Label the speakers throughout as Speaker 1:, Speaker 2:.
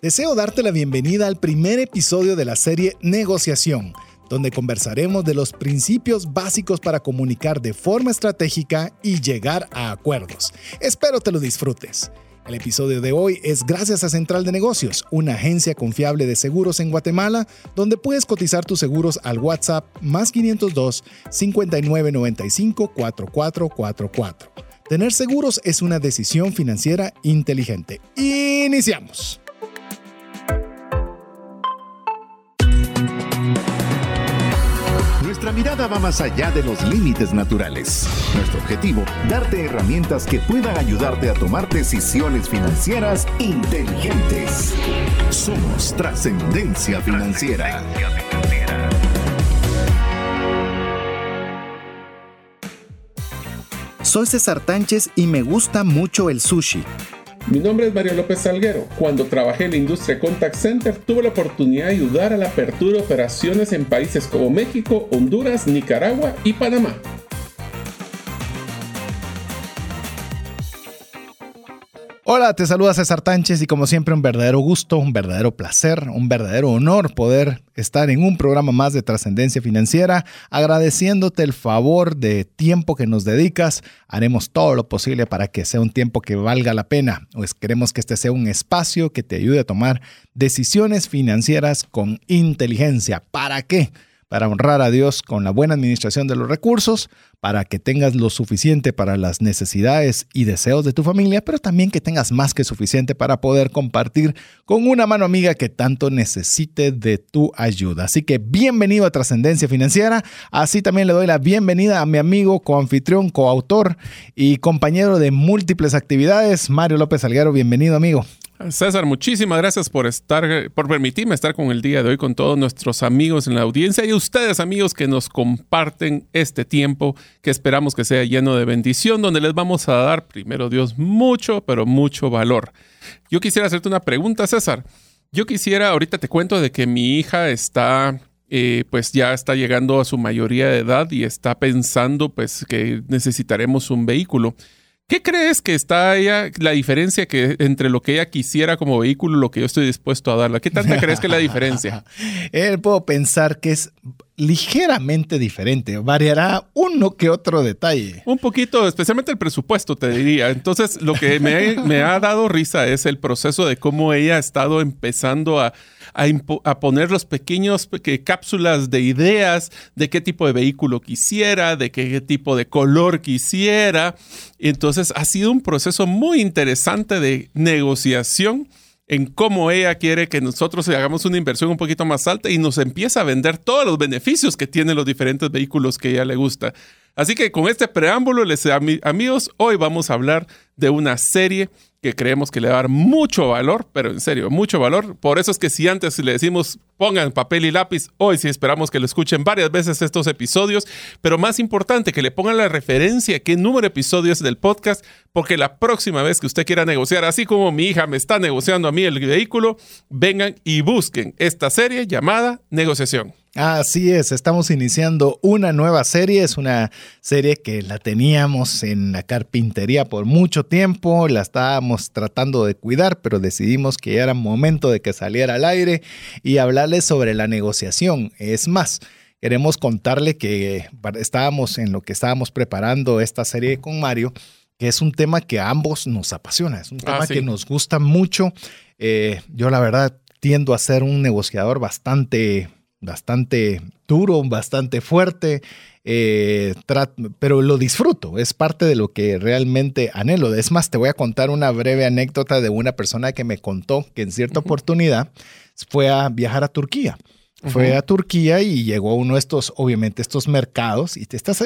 Speaker 1: Deseo darte la bienvenida al primer episodio de la serie Negociación, donde conversaremos de los principios básicos para comunicar de forma estratégica y llegar a acuerdos. Espero te lo disfrutes. El episodio de hoy es gracias a Central de Negocios, una agencia confiable de seguros en Guatemala, donde puedes cotizar tus seguros al WhatsApp más 502 5995 4444. Tener seguros es una decisión financiera inteligente. Iniciamos.
Speaker 2: Nuestra mirada va más allá de los límites naturales. Nuestro objetivo, darte herramientas que puedan ayudarte a tomar decisiones financieras inteligentes. Somos trascendencia financiera.
Speaker 1: Soy César Tánchez y me gusta mucho el sushi.
Speaker 3: Mi nombre es Mario López Salguero. Cuando trabajé en la industria Contact Center, tuve la oportunidad de ayudar a la apertura de operaciones en países como México, Honduras, Nicaragua y Panamá.
Speaker 1: Hola, te saluda César Tánchez y como siempre un verdadero gusto, un verdadero placer, un verdadero honor poder estar en un programa más de trascendencia financiera, agradeciéndote el favor de tiempo que nos dedicas. Haremos todo lo posible para que sea un tiempo que valga la pena. Pues queremos que este sea un espacio que te ayude a tomar decisiones financieras con inteligencia. ¿Para qué? para honrar a Dios con la buena administración de los recursos, para que tengas lo suficiente para las necesidades y deseos de tu familia, pero también que tengas más que suficiente para poder compartir con una mano amiga que tanto necesite de tu ayuda. Así que bienvenido a Trascendencia Financiera. Así también le doy la bienvenida a mi amigo, coanfitrión, coautor y compañero de múltiples actividades, Mario López Alguero. Bienvenido, amigo.
Speaker 3: César, muchísimas gracias por estar, por permitirme estar con el día de hoy con todos nuestros amigos en la audiencia y ustedes, amigos, que nos comparten este tiempo que esperamos que sea lleno de bendición, donde les vamos a dar, primero Dios, mucho, pero mucho valor. Yo quisiera hacerte una pregunta, César. Yo quisiera, ahorita te cuento de que mi hija está eh, pues ya está llegando a su mayoría de edad y está pensando pues que necesitaremos un vehículo. ¿Qué crees que está ella, la diferencia que entre lo que ella quisiera como vehículo y lo que yo estoy dispuesto a darle? ¿Qué tanta crees que es la diferencia?
Speaker 1: Él puedo pensar que es ligeramente diferente, variará uno que otro detalle.
Speaker 3: Un poquito, especialmente el presupuesto, te diría. Entonces, lo que me, ha dado risa es el proceso de cómo ella ha estado empezando a a, poner los pequeños cápsulas de ideas de qué tipo de vehículo quisiera, de qué tipo de color quisiera. Entonces ha sido un proceso muy interesante de negociación en cómo ella quiere que nosotros hagamos una inversión un poquito más alta y nos empieza a vender todos los beneficios que tienen los diferentes vehículos que ella le gusta. Así que con este preámbulo, les amigos, hoy vamos a hablar de una serie que creemos que le va a dar mucho valor, pero en serio, mucho valor. Por eso es que si antes le decimos pongan papel y lápiz, hoy sí esperamos que lo escuchen varias veces estos episodios, pero más importante, que le pongan la referencia, qué número de episodios del podcast, porque la próxima vez que usted quiera negociar, así como mi hija me está negociando a mí el vehículo, vengan y busquen esta serie llamada Negociación.
Speaker 1: Así es, estamos iniciando una nueva serie, es una serie que la teníamos en la carpintería por mucho tiempo, la estábamos tratando de cuidar, pero decidimos que ya era momento de que saliera al aire y hablarles sobre la negociación. Es más, queremos contarle que estábamos en lo que estábamos preparando esta serie con Mario, que es un tema que a ambos nos apasiona, es un tema ah, que nos gusta mucho. Eh, yo la verdad tiendo a ser un negociador bastante bastante duro, bastante fuerte, eh, pero lo disfruto, es parte de lo que realmente anhelo. Es más, te voy a contar una breve anécdota de una persona que me contó que en cierta oportunidad fue a viajar a Turquía. Fue a Turquía y llegó a uno de estos, obviamente, estos mercados. Y te estás.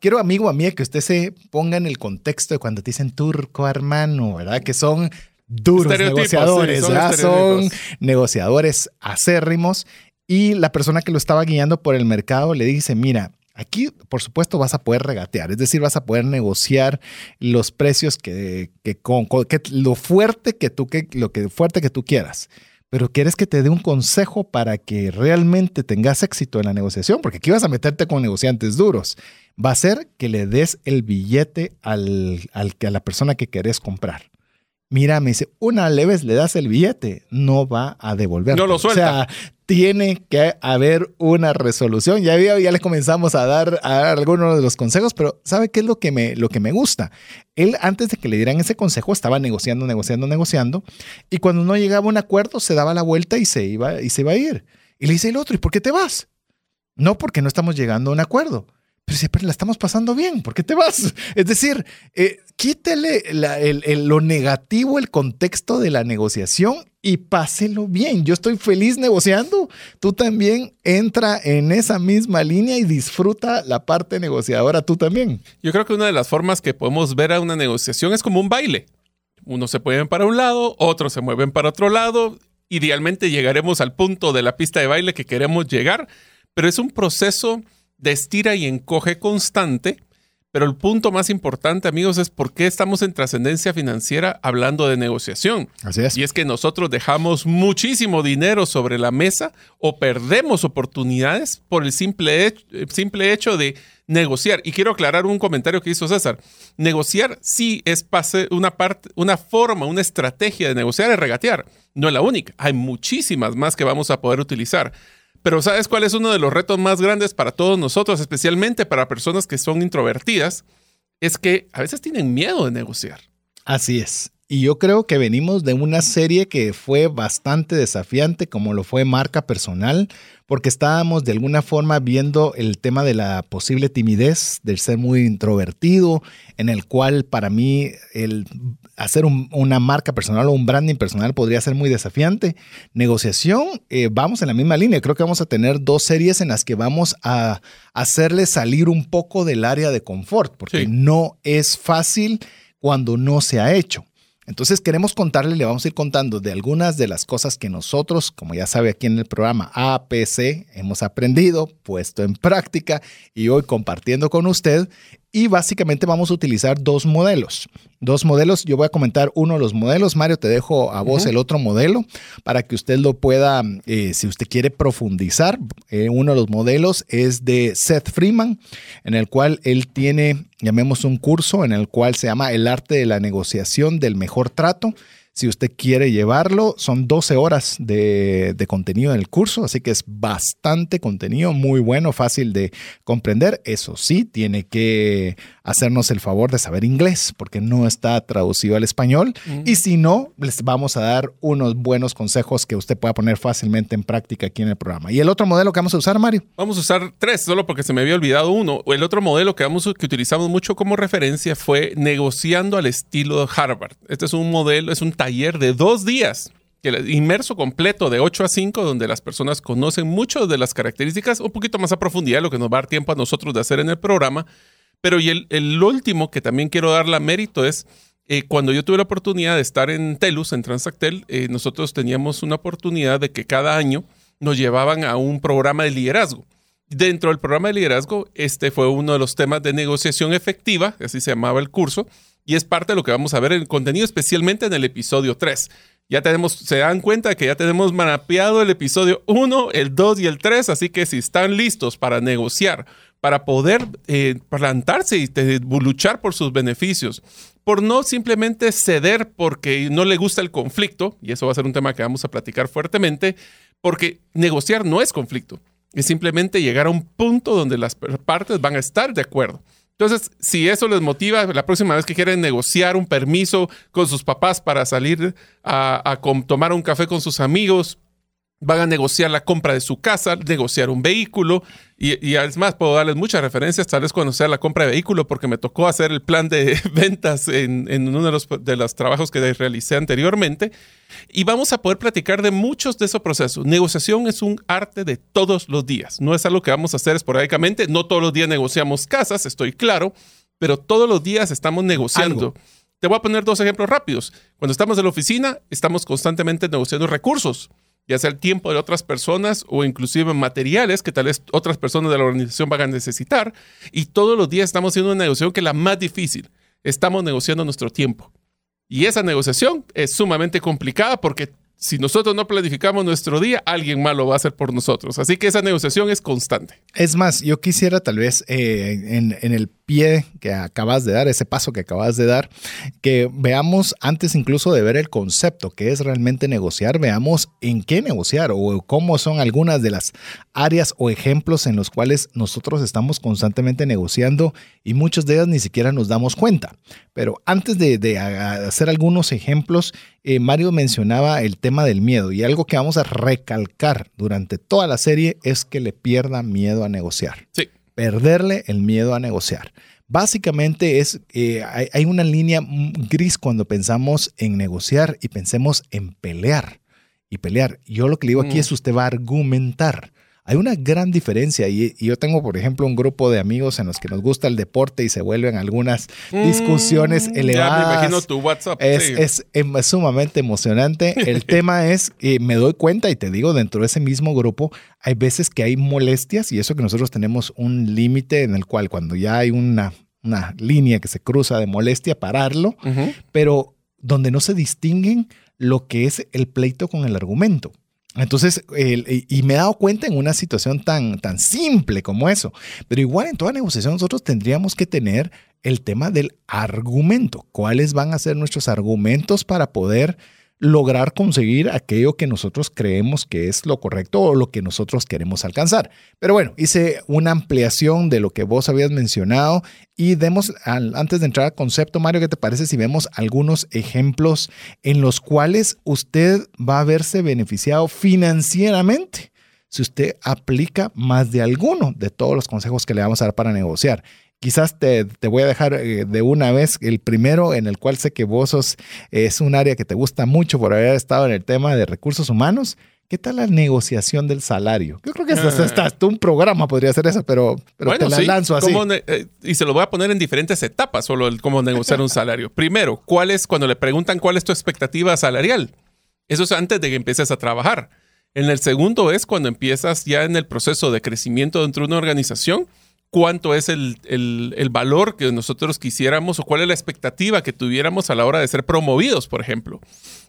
Speaker 1: Quiero, amigo, a mí, que usted se ponga en el contexto de cuando te dicen turco, hermano, ¿verdad? Que son duros negociadores, son, son negociadores acérrimos y la persona que lo estaba guiando por el mercado le dice, mira, Aquí, por supuesto, vas a poder regatear, es decir, vas a poder negociar los precios que, con, lo fuerte que tú que lo que fuerte que tú quieras. Pero quieres que te dé un consejo para que realmente tengas éxito en la negociación, porque aquí vas a meterte con negociantes duros. Va a ser que le des el billete al, al, a la persona que querés comprar. Mira, me dice, una vez le das el billete, no va a devolver.
Speaker 3: No lo suelta.
Speaker 1: O sea, tiene que haber una resolución. Ya, ya le comenzamos a dar, a algunos de los consejos, pero ¿sabe qué es lo que, me, lo que me gusta? Él, antes de que le dieran ese consejo, estaba negociando, negociando, negociando, y cuando no llegaba a un acuerdo, se daba la vuelta y se iba, y se iba a ir. Y le dice el otro, ¿y por qué te vas? No, porque no estamos llegando a un acuerdo. Pero siempre la estamos pasando bien, ¿por qué te vas? Es decir, eh, quítele lo negativo, el contexto de la negociación y páselo bien. Yo estoy feliz negociando. Tú también entra en esa misma línea y disfruta la parte negociadora tú también.
Speaker 3: Yo creo que una de las formas que podemos ver a una negociación es como un baile. Unos se mueven para un lado, otros se mueven para otro lado. Idealmente llegaremos al punto de la pista de baile que queremos llegar, pero es un proceso de estira y encoge constante. Pero el punto más importante, amigos, es por qué estamos en trascendencia financiera hablando de negociación.
Speaker 1: Así es.
Speaker 3: Y es que nosotros dejamos muchísimo dinero sobre la mesa o perdemos oportunidades por el simple hecho, simple hecho de negociar. Y quiero aclarar un comentario que hizo César. Negociar sí es una parte, una forma, una estrategia de negociar es regatear. No es la única. Hay muchísimas más que vamos a poder utilizar. Pero ¿sabes cuál es uno de los retos más grandes para todos nosotros, especialmente para personas que son introvertidas? Es que a veces tienen miedo de negociar.
Speaker 1: Así es. Y yo creo que venimos de una serie que fue bastante desafiante, como lo fue marca personal, porque estábamos de alguna forma viendo el tema de la posible timidez, del ser muy introvertido, en el cual para mí el hacer una marca personal o un branding personal podría ser muy desafiante. Negociación, eh, vamos en la misma línea. Creo que vamos a tener dos series en las que vamos a hacerle salir un poco del área de confort, porque no es fácil cuando no se ha hecho. Entonces queremos contarle, le vamos a ir contando de algunas de las cosas que nosotros, como ya sabe aquí en el programa APC, hemos aprendido, puesto en práctica y hoy compartiendo con usted y básicamente vamos a utilizar dos modelos. Dos modelos, yo voy a comentar uno de los modelos. Mario, te dejo a vos el otro modelo para que usted lo pueda, eh, si usted quiere profundizar. Eh, uno de los modelos es de Seth Freeman, en el cual él tiene, llamemos un curso, en el cual se llama El arte de la negociación del mejor trato. Si usted quiere llevarlo, son 12 horas de, contenido en el curso, así que es bastante contenido, muy bueno, fácil de comprender. Eso sí, tiene que hacernos el favor de saber inglés, porque no está traducido al español. Y si no, les vamos a dar unos buenos consejos que usted pueda poner fácilmente en práctica aquí en el programa. ¿Y el otro modelo que vamos a usar, Mario?
Speaker 3: Vamos a usar tres, solo porque se me había olvidado uno. El otro modelo que, vamos, que utilizamos mucho como referencia fue negociando al estilo de Harvard. Este es un modelo, es un taller de dos días inmerso completo de 8 a 5, donde las personas conocen muchas de las características, un poquito más a profundidad, lo que nos va a dar tiempo a nosotros de hacer en el programa. Pero y el, último que también quiero darle mérito es, eh, cuando yo tuve la oportunidad de estar en Telus, en Transactel, eh, nosotros teníamos una oportunidad de que cada año nos llevaban a un programa de liderazgo. Dentro del programa de liderazgo, este fue uno de los temas de negociación efectiva, así se llamaba el curso, y es parte de lo que vamos a ver en el contenido, especialmente en el episodio 3. Ya tenemos, se dan cuenta que ya tenemos mapeado el episodio 1, el 2 y el 3, así que si están listos para negociar, para poder eh, plantarse y luchar por sus beneficios, por no simplemente ceder porque no le gusta el conflicto, y eso va a ser un tema que vamos a platicar fuertemente, porque negociar no es conflicto, es simplemente llegar a un punto donde las partes van a estar de acuerdo. Entonces, si eso les motiva, la próxima vez que quieren negociar un permiso con sus papás para salir a, tomar un café con sus amigos, van a negociar la compra de su casa, negociar un vehículo. Y, y además puedo darles muchas referencias, tal vez cuando sea la compra de vehículo, porque me tocó hacer el plan de ventas en, uno de los, de los trabajos que realicé anteriormente. Y vamos a poder platicar de muchos de esos procesos. Negociación es un arte de todos los días. No es algo que vamos a hacer esporádicamente. No todos los días negociamos casas, estoy claro, pero todos los días estamos negociando. Te voy a poner dos ejemplos rápidos. Cuando estamos en la oficina, estamos constantemente negociando recursos ya sea el tiempo de otras personas o inclusive materiales que tal vez otras personas de la organización van a necesitar. Y todos los días estamos haciendo una negociación que es la más difícil. Estamos negociando nuestro tiempo. Y esa negociación es sumamente complicada porque si nosotros no planificamos nuestro día, alguien más lo va a hacer por nosotros. Así que esa negociación es constante.
Speaker 1: Es más, yo quisiera tal vez eh, en, el pie que acabas de dar, ese paso que acabas de dar, que veamos antes incluso de ver el concepto, que es realmente negociar, veamos en qué negociar o cómo son algunas de las áreas o ejemplos en los cuales nosotros estamos constantemente negociando y muchos de ellas ni siquiera nos damos cuenta. Pero antes de, hacer algunos ejemplos, eh, Mario mencionaba el tema del miedo y algo que vamos a recalcar durante toda la serie es que le pierda miedo a negociar.
Speaker 3: Sí.
Speaker 1: Perderle el miedo a negociar. Básicamente es, eh, hay, una línea gris cuando pensamos en negociar y pensemos en pelear. Y pelear. Yo lo que le digo aquí mm. es usted va a argumentar. Hay una gran diferencia y, yo tengo, por ejemplo, un grupo de amigos en los que nos gusta el deporte y se vuelven algunas discusiones elevadas.
Speaker 3: Ya me imagino tu WhatsApp.
Speaker 1: Es, em, sumamente emocionante. El tema es, eh, me doy cuenta y te digo, dentro de ese mismo grupo hay veces que hay molestias y eso que nosotros tenemos un límite en el cual cuando ya hay una, una línea que se cruza de molestia, pararlo, pero donde no se distinguen lo que es el pleito con el argumento. Entonces, y me he dado cuenta en una situación tan, tan simple como eso, pero igual en toda negociación nosotros tendríamos que tener el tema del argumento. ¿Cuáles van a ser nuestros argumentos para poder lograr conseguir aquello que nosotros creemos que es lo correcto o lo que nosotros queremos alcanzar. Pero bueno, hice una ampliación de lo que vos habías mencionado y demos, antes de entrar al concepto, Mario, ¿qué te parece si vemos algunos ejemplos en los cuales usted va a verse beneficiado financieramente? si usted aplica más de alguno de todos los consejos que le vamos a dar para negociar. Quizás te, voy a dejar eh, de una vez el primero en el cual sé que vos sos, es un área que te gusta mucho por haber estado en el tema de recursos humanos. ¿Qué tal la negociación del salario? Yo creo que hasta, ah. un programa podría ser eso, pero, pero te la lanzo así.
Speaker 3: Eh, y se lo voy a poner en diferentes etapas, solo el cómo negociar un salario. Primero, ¿cuál es, cuando le preguntan cuál es tu expectativa salarial? Eso es antes de que empieces a trabajar. En el segundo es cuando empiezas ya en el proceso de crecimiento dentro de una organización cuánto es el, valor que nosotros quisiéramos o cuál es la expectativa que tuviéramos a la hora de ser promovidos, por ejemplo.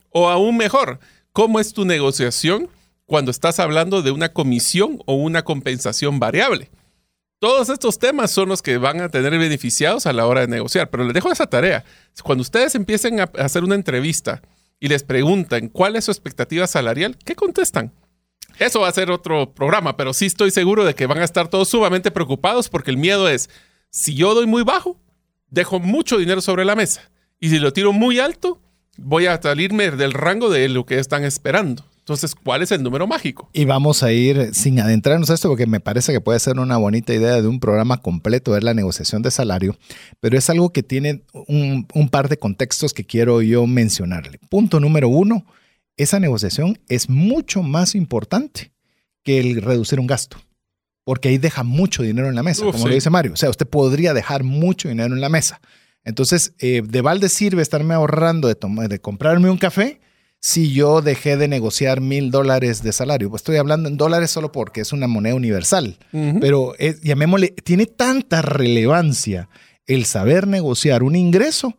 Speaker 3: O aún mejor, ¿cómo es tu negociación cuando estás hablando de una comisión o una compensación variable? Todos estos temas son los que van a tener beneficiados a la hora de negociar, pero les dejo esa tarea. Cuando ustedes empiecen a hacer una entrevista y les preguntan cuál es su expectativa salarial, ¿qué contestan? Eso va a ser otro programa, pero sí estoy seguro de que van a estar todos sumamente preocupados porque el miedo es, si yo doy muy bajo, dejo mucho dinero sobre la mesa. Y si lo tiro muy alto, voy a salirme del rango de lo que están esperando. Entonces, ¿cuál es el número mágico?
Speaker 1: Y vamos a ir sin adentrarnos a esto porque me parece que puede ser una bonita idea de un programa completo, ver la negociación de salario, pero es algo que tiene un, un par de contextos que quiero yo mencionarle. Punto número uno, esa negociación es mucho más importante que el reducir un gasto, porque ahí deja mucho dinero en la mesa, como lo dice Mario. O sea, usted podría dejar mucho dinero en la mesa. Entonces, eh, de balde sirve estarme ahorrando de, de comprarme un café si yo dejé de negociar mil dólares de salario. Pues estoy hablando en dólares solo porque es una moneda universal, pero llamémosle, tiene tanta relevancia el saber negociar un ingreso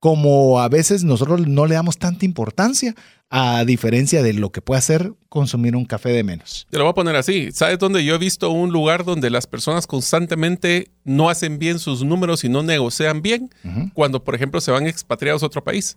Speaker 1: como a veces nosotros no le damos tanta importancia a diferencia de lo que puede hacer consumir un café de menos.
Speaker 3: Te lo voy a poner así. ¿Sabes dónde yo he visto un lugar donde las personas constantemente no hacen bien sus números y no negocian bien? Cuando, por ejemplo, se van expatriados a otro país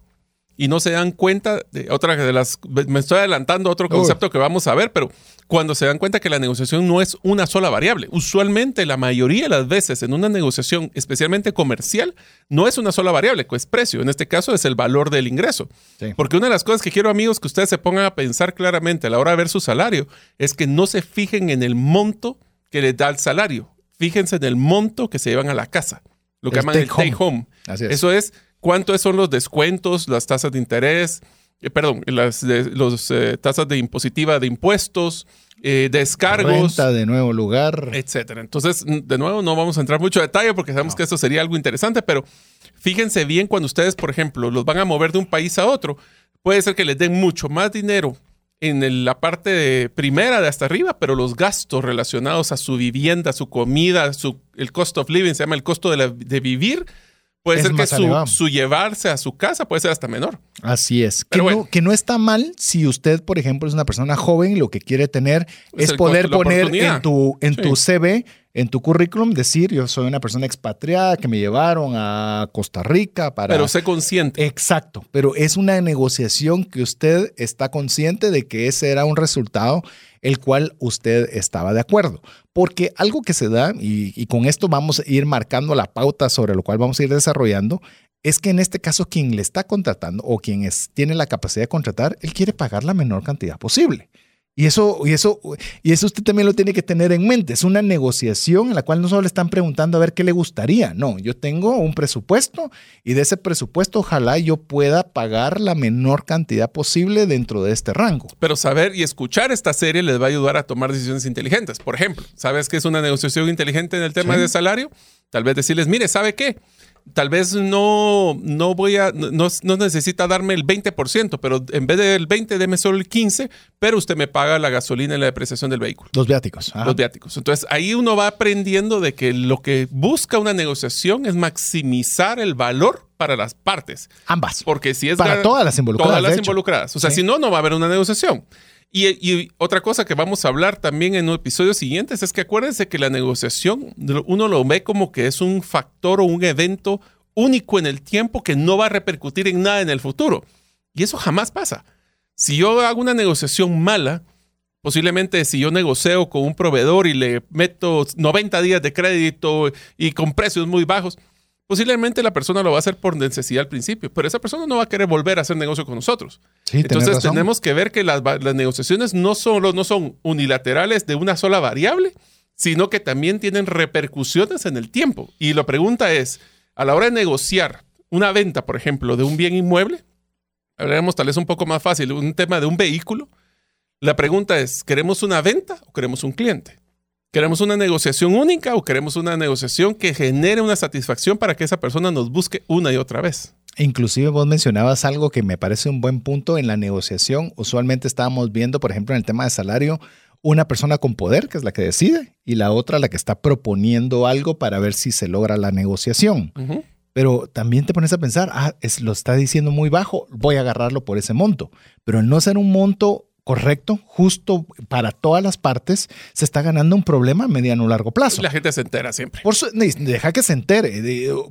Speaker 3: y no se dan cuenta de otra de las. Me estoy adelantando a otro concepto que vamos a ver, pero cuando se dan cuenta que la negociación no es una sola variable. Usualmente, la mayoría de las veces en una negociación, especialmente comercial, no es una sola variable, que es precio. En este caso es el valor del ingreso. Porque una de las cosas que quiero, amigos, que ustedes se pongan a pensar claramente a la hora de ver su salario es que no se fijen en el monto que les da el salario. Fíjense en el monto que se llevan a la casa. Lo que llaman el take home. Eso es cuántos son los descuentos, las tasas de interés, eh, perdón, las los, eh, tasas de impositiva de impuestos, eh, descargos.
Speaker 1: Renta de nuevo lugar.
Speaker 3: Etcétera. Entonces, de nuevo, no vamos a entrar mucho detalle porque sabemos que eso sería algo interesante, pero fíjense bien cuando ustedes, por ejemplo, los van a mover de un país a otro. Puede ser que les den mucho más dinero en la parte primera de hasta arriba, pero los gastos relacionados a su vivienda, su comida, su, el cost of living, se llama el costo de, de vivir, Puede ser que su, llevarse a su casa puede ser hasta menor.
Speaker 1: Así es. que, no, que, no, está mal si usted, por ejemplo, es una persona joven y lo que quiere tener es, poder poner en tu, en tu CV en tu currículum decir, yo soy una persona expatriada que me llevaron a Costa Rica para...
Speaker 3: Pero sé consciente.
Speaker 1: Exacto, pero es una negociación que usted está consciente de que ese era un resultado el cual usted estaba de acuerdo. Porque algo que se da, y, con esto vamos a ir marcando la pauta sobre lo cual vamos a ir desarrollando, es que en este caso quien le está contratando o quien es, tiene la capacidad de contratar, él quiere pagar la menor cantidad posible. Y eso, y, eso, y eso usted también lo tiene que tener en mente. Es una negociación en la cual no solo le están preguntando a ver qué le gustaría. No, yo tengo un presupuesto y de ese presupuesto ojalá yo pueda pagar la menor cantidad posible dentro de este rango.
Speaker 3: Pero saber y escuchar esta serie les va a ayudar a tomar decisiones inteligentes. Por ejemplo, ¿sabes qué es una negociación inteligente en el tema
Speaker 1: Sí.
Speaker 3: de salario? Tal vez decirles, mire, ¿sabe qué? Tal vez no, no voy a, no, no necesita darme el 20%, pero en vez del 20, deme solo el 15%, pero usted me paga la gasolina y la depreciación del vehículo.
Speaker 1: Los viáticos. ajá.
Speaker 3: los viáticos. Entonces ahí uno va aprendiendo de que lo que busca una negociación es maximizar el valor para las partes.
Speaker 1: Ambas.
Speaker 3: Porque si es
Speaker 1: Para
Speaker 3: gar-
Speaker 1: todas las involucradas,
Speaker 3: Todas las
Speaker 1: hecho.
Speaker 3: involucradas. O sea,
Speaker 1: Sí.
Speaker 3: si no, no va a haber una negociación. Y, otra cosa que vamos a hablar también en episodios siguientes es que acuérdense que la negociación uno lo ve como que es un factor o un evento único en el tiempo que no va a repercutir en nada en el futuro. Y eso jamás pasa. Si yo hago una negociación mala, posiblemente si yo negocio con un proveedor y le meto 90 días de crédito y con precios muy bajos, posiblemente la persona lo va a hacer por necesidad al principio, pero esa persona no va a querer volver a hacer negocio con nosotros.
Speaker 1: Sí,
Speaker 3: Entonces tenemos que ver que las negociaciones no solo no son unilaterales de una sola variable, sino que también tienen repercusiones en el tiempo. Y la pregunta es, a la hora de negociar una venta, por ejemplo, de un bien inmueble, hablaremos tal vez un poco más fácil, un tema de un vehículo, la pregunta es, ¿queremos una venta o queremos un cliente? ¿Queremos una negociación única o queremos una negociación que genere una satisfacción para que esa persona nos busque una y otra vez?
Speaker 1: Inclusive vos mencionabas algo que me parece un buen punto en la negociación. Usualmente estábamos viendo, por ejemplo, en el tema de salario, una persona con poder, que es la que decide, y la otra la que está proponiendo algo para ver si se logra la negociación. Pero también te pones a pensar, ah, es, lo está diciendo muy bajo, voy a agarrarlo por ese monto. Pero el no ser un monto correcto, justo para todas las partes, se está ganando un problema a mediano o largo plazo.
Speaker 3: La gente se entera siempre.
Speaker 1: Por su- ni- deja que se entere,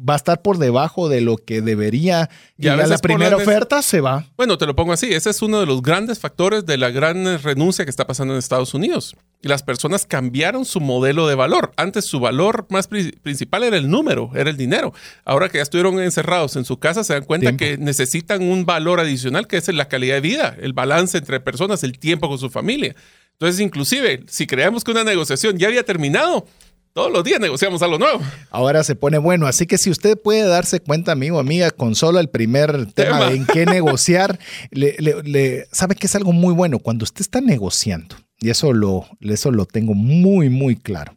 Speaker 1: va a estar por debajo de lo que debería
Speaker 3: Y a
Speaker 1: la primera
Speaker 3: las-
Speaker 1: oferta se va.
Speaker 3: Bueno, te lo pongo así. Ese es uno de los grandes factores de la gran renuncia que está pasando en Estados Unidos. Las personas cambiaron su modelo de valor. Antes su valor más pri- principal era el número, era el dinero. Ahora que ya estuvieron encerrados en su casa, se dan cuenta
Speaker 1: Tiempo.
Speaker 3: que necesitan un valor adicional que es la calidad de vida, el balance entre personas, el tiempo con su familia. Entonces, inclusive, si creemos que una negociación ya había terminado, todos los días negociamos algo nuevo.
Speaker 1: Ahora se pone bueno, así que si usted puede darse cuenta, amigo, amiga, con solo el primer tema,
Speaker 3: Tema.
Speaker 1: de en qué negociar, le, le- le- sabe que es algo muy bueno cuando usted está negociando, y eso lo, eso lo tengo muy, muy claro,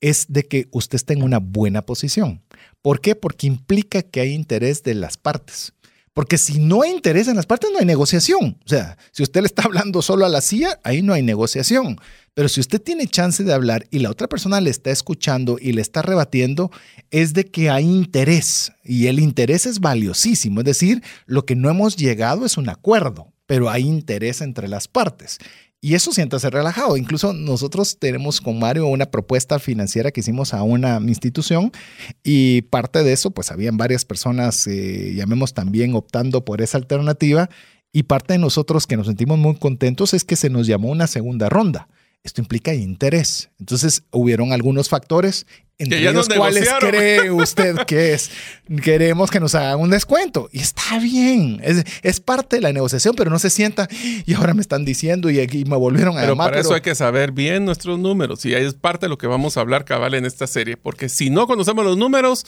Speaker 1: es de que usted está en una buena posición. ¿Por qué? Porque implica que hay interés de las partes. Porque si no hay interés en las partes, no hay negociación. O sea, si usted le está hablando solo a la CIA, ahí no hay negociación. Pero si usted tiene chance de hablar y la otra persona le está escuchando y le está rebatiendo, es de que hay interés. Y el interés es valiosísimo. Es decir, lo que no hemos llegado es un acuerdo, pero hay interés entre las partes. Y eso siéntase relajado. Incluso nosotros tenemos con Mario una propuesta financiera que hicimos a una institución y parte de eso, pues habían varias personas, eh, llamemos también, optando por esa alternativa. Y parte de nosotros que nos sentimos muy contentos es que se nos llamó una segunda ronda. Esto implica interés. Entonces, hubieron algunos factores, entre
Speaker 3: ya
Speaker 1: los cuales cree usted que es. Queremos que nos hagan un descuento. Y está bien. Es, es parte de la negociación, pero no se sienta. Y ahora me están diciendo y aquí me volvieron a
Speaker 3: Pero
Speaker 1: llamar.
Speaker 3: para eso
Speaker 1: pero-
Speaker 3: hay que saber bien nuestros números y ahí es parte de lo que vamos a hablar cabal en esta serie, porque si no conocemos los números,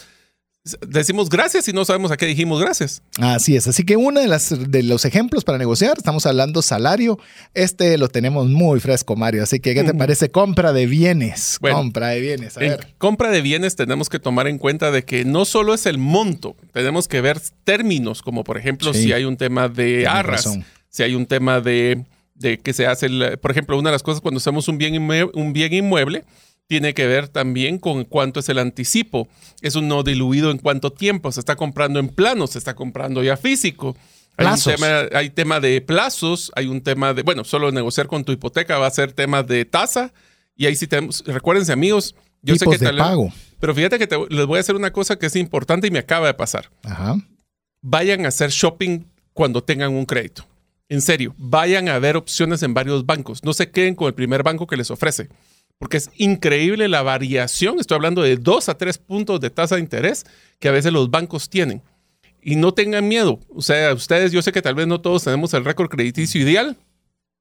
Speaker 3: decimos gracias y no sabemos a qué dijimos gracias.
Speaker 1: Así es. Así que uno de, las, de los ejemplos para negociar, estamos hablando salario. Este lo tenemos muy fresco, Mario. Así que, ¿qué te parece? Compra de bienes.
Speaker 3: Bueno,
Speaker 1: compra de bienes. A
Speaker 3: En
Speaker 1: ver.
Speaker 3: compra de bienes tenemos que tomar en cuenta de que no solo es el monto, tenemos que ver términos, como por ejemplo
Speaker 1: Sí.
Speaker 3: si hay un tema de arras,
Speaker 1: razón.
Speaker 3: si hay un tema de, de que se hace, el- por ejemplo, una de las cosas cuando hacemos un bien, un bien inmueble, tiene que ver también con cuánto es el anticipo. Es un no diluido en cuánto tiempo. Se está comprando en plano, se está comprando ya físico. Hay un tema, hay tema de plazos, hay un tema de, bueno, solo negociar con tu hipoteca va a ser tema de tasa. Y ahí sí tenemos, recuérdense amigos, Yo sé que
Speaker 1: de
Speaker 3: tal-
Speaker 1: pago.
Speaker 3: Pero fíjate que te- les voy a hacer una cosa que es importante y me acaba de pasar.
Speaker 1: Ajá.
Speaker 3: Vayan a hacer shopping cuando tengan un crédito. En serio, vayan a ver opciones en varios bancos. No se queden con el primer banco que les ofrece, porque es increíble la variación. Estoy hablando de dos a tres puntos de tasa de interés que a veces los bancos tienen. Y no tengan miedo. O sea, ustedes, yo sé que tal vez no todos tenemos el récord crediticio ideal.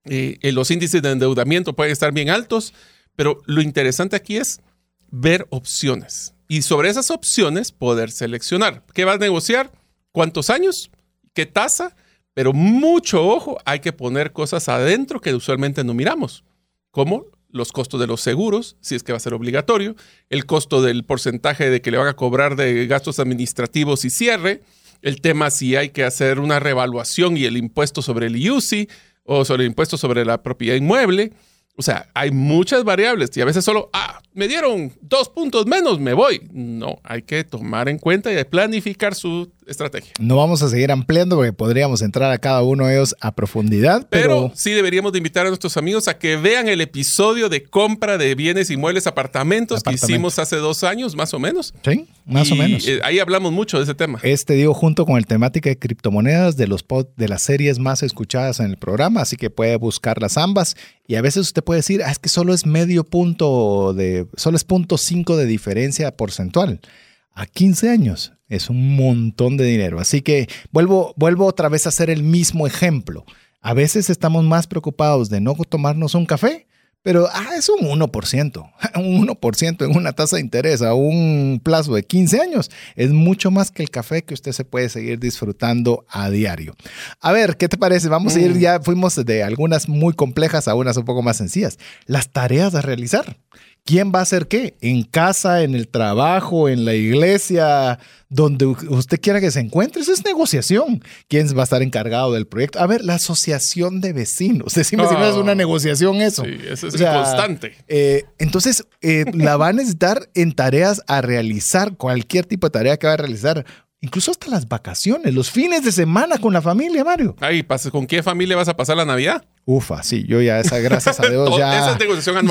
Speaker 3: Eh, eh, los índices de endeudamiento pueden estar bien altos, pero lo interesante aquí es ver opciones y sobre esas opciones poder seleccionar. ¿Qué vas a negociar? ¿Cuántos años? ¿Qué tasa? Pero mucho ojo, hay que poner cosas adentro que usualmente no miramos, como los costos de los seguros, si es que va a ser obligatorio, el costo del porcentaje de que le van a cobrar de gastos administrativos y cierre, el tema si hay que hacer una revaluación y el impuesto sobre el IUCI o sobre el impuesto sobre la propiedad inmueble. O sea, hay muchas variables y a veces solo, ah, me dieron dos puntos menos, me voy. No, hay que tomar en cuenta y planificar su estrategia.
Speaker 1: No vamos a seguir ampliando porque podríamos entrar a cada uno de ellos a profundidad,
Speaker 3: Pero,
Speaker 1: pero,
Speaker 3: sí deberíamos de invitar a nuestros amigos a que vean el episodio de compra de bienes inmuebles, apartamentos, que hicimos hace dos años, más o menos.
Speaker 1: sí, más o menos.
Speaker 3: eh, ahí hablamos mucho de ese tema.
Speaker 1: Este digo junto con el temática de criptomonedas de los pod- de las series más escuchadas en el programa, así que puede buscarlas ambas y a veces usted puede decir, ah, es que solo es medio punto de, solo es punto cinco de diferencia porcentual. A 15 años es un montón de dinero. Así que vuelvo, vuelvo otra vez a hacer el mismo ejemplo. A veces estamos más preocupados de no tomarnos un café, pero ah, es un 1%. Un 1% en una tasa de interés a un plazo de 15 años es mucho más que el café que usted se puede seguir disfrutando a diario. A ver, ¿qué te parece? Vamos a ir, ya fuimos de algunas muy complejas a unas un poco más sencillas. Las tareas a realizar. ¿Quién va a hacer qué? En casa, en el trabajo, en la iglesia, donde usted quiera que se encuentre. Eso es negociación. ¿Quién va a estar encargado del proyecto? A ver, la asociación de vecinos. Decime si no es una negociación eso.
Speaker 3: Sí, eso es
Speaker 1: O sea,
Speaker 3: constante.
Speaker 1: eh, entonces, eh, la va a necesitar en tareas a realizar, cualquier tipo de tarea que va a realizar, incluso hasta las vacaciones, los fines de semana con la familia, Mario.
Speaker 3: Ay, ¿con qué familia vas a pasar la Navidad?
Speaker 1: Ufa, sí, yo ya esa, gracias a Dios, ya,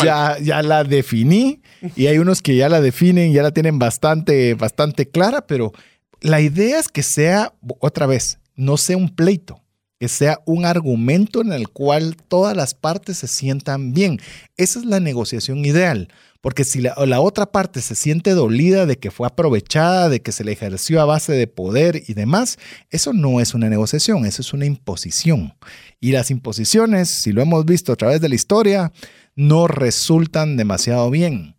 Speaker 1: ya, ya la definí y hay unos que ya la definen, ya la tienen bastante, bastante clara, pero la idea es que sea, otra vez, no sea un pleito, que sea un argumento en el cual todas las partes se sientan bien. Esa es la negociación ideal. Porque si la, la otra parte se siente dolida de que fue aprovechada, de que se le ejerció a base de poder y demás, eso no es una negociación, eso es una imposición. Y las imposiciones, si lo hemos visto a través de la historia, no resultan demasiado bien.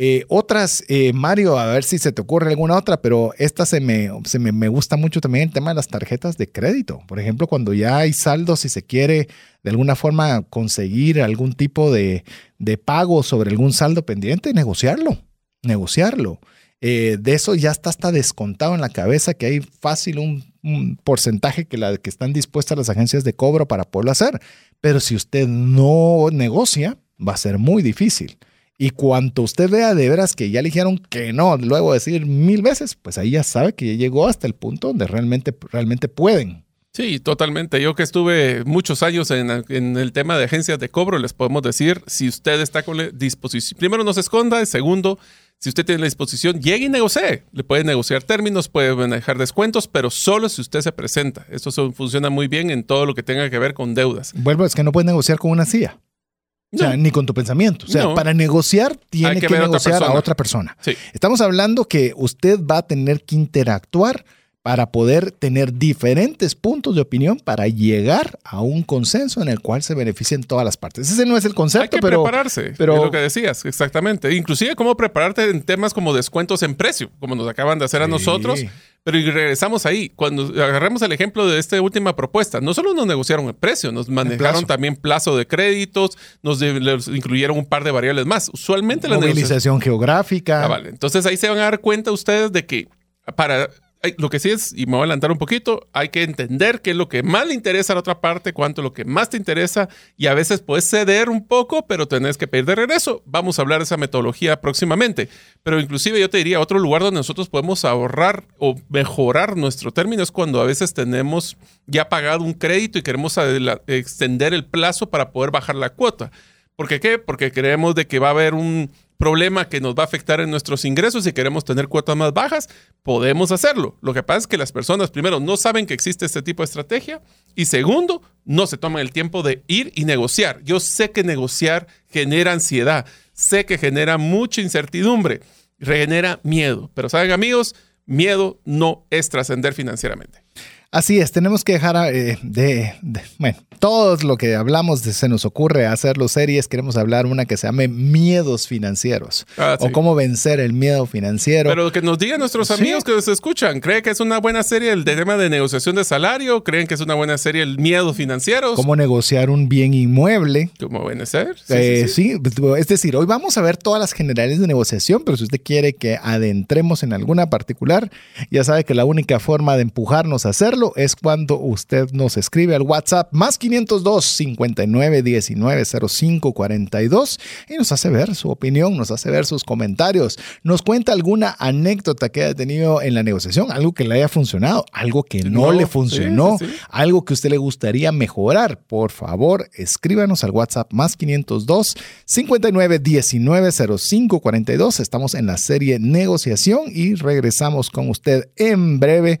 Speaker 1: Eh, otras, eh, Mario, a ver si se te ocurre alguna otra, pero esta se, me, se me, me gusta mucho también el tema de las tarjetas de crédito. Por ejemplo, cuando ya hay saldos y se quiere de alguna forma conseguir algún tipo de, de pago sobre algún saldo pendiente, negociarlo, negociarlo. Eh, de eso ya está hasta descontado en la cabeza que hay fácil un, un porcentaje que, la, que están dispuestas las agencias de cobro para poderlo hacer. Pero si usted no negocia, va a ser muy difícil. Y cuanto usted vea de veras que ya le dijeron que no, luego de decir mil veces, pues ahí ya sabe que ya llegó hasta el punto donde realmente, realmente pueden.
Speaker 3: Sí, totalmente. Yo que estuve muchos años en, en el tema de agencias de cobro, les podemos decir, si usted está con la disposición, primero no se esconda, y segundo, si usted tiene la disposición, llegue y negocie. Le puede negociar términos, puede manejar descuentos, pero solo si usted se presenta. Esto son- funciona muy bien en todo lo que tenga que ver con deudas.
Speaker 1: Vuelvo, es que no puedes negociar con una silla. O sea,
Speaker 3: No.
Speaker 1: ni con tu pensamiento. O sea,
Speaker 3: No.
Speaker 1: para negociar tiene
Speaker 3: Hay
Speaker 1: que,
Speaker 3: otra
Speaker 1: negociar a otra persona.
Speaker 3: Sí.
Speaker 1: Estamos hablando que usted va a tener que interactuar para poder tener diferentes puntos de opinión para llegar a un consenso en el cual se beneficien todas las partes. Ese no es el
Speaker 3: Hay
Speaker 1: concepto,
Speaker 3: que
Speaker 1: pero
Speaker 3: prepararse,
Speaker 1: pero-
Speaker 3: es lo que decías, exactamente. Inclusive cómo prepararte en temas como descuentos en precio, como nos acaban de hacer a
Speaker 1: Sí.
Speaker 3: nosotros. Pero y regresamos ahí, cuando agarramos el ejemplo de esta última propuesta, no solo nos negociaron el precio, nos manejaron
Speaker 1: plazo.
Speaker 3: también plazo de créditos, nos de- incluyeron un par de variables más. Usualmente la negociación...
Speaker 1: movilización geográfica.
Speaker 3: Ah, vale. Entonces ahí se van a dar cuenta ustedes de que para lo que sí es, y me voy a adelantar un poquito, hay que entender qué es lo que más le interesa a la otra parte, cuánto es lo que más te interesa, y a veces puedes ceder un poco, pero tenés que pedir de regreso. Vamos a hablar de esa metodología próximamente. Pero inclusive yo te diría, otro lugar donde nosotros podemos ahorrar o mejorar nuestro término es cuando a veces tenemos ya pagado un crédito y queremos extender el plazo para poder bajar la cuota. ¿Por qué qué? Porque creemos de que va a haber un problema que nos va a afectar en nuestros ingresos y queremos tener cuotas más bajas, podemos hacerlo. Lo que pasa es que las personas, primero, no saben que existe este tipo de estrategia y segundo, no se toman el tiempo de ir y negociar. Yo sé que negociar genera ansiedad, sé que genera mucha incertidumbre, genera miedo, pero saben amigos, miedo no es trascender financieramente.
Speaker 1: Así es, tenemos que dejar eh, de, bueno, todo lo que hablamos de, se nos ocurre hacerlo series, queremos hablar una que se llame miedos financieros ah, o cómo vencer el miedo financiero.
Speaker 3: Pero que nos digan nuestros amigos que nos escuchan, ¿creen que es una buena serie el tema de negociación de salario? ¿Creen que es una buena serie el miedo financiero?
Speaker 1: ¿Cómo negociar un bien inmueble?
Speaker 3: ¿Cómo van a ser?
Speaker 1: Sí, sí, es decir, hoy vamos a ver todas las generales de negociación, pero si usted quiere que adentremos en alguna particular, ya sabe que la única forma de empujarnos a hacerlo es cuando usted nos escribe al WhatsApp más 502 59 19 05 42 y nos hace ver su opinión, nos hace ver sus comentarios, nos cuenta alguna anécdota que haya tenido en la negociación, algo que le haya funcionado, algo que no, le funcionó, algo que usted le gustaría mejorar. Por favor, escríbanos al WhatsApp más 502 59 19 05 42. Estamos en la serie negociación y regresamos con usted en breve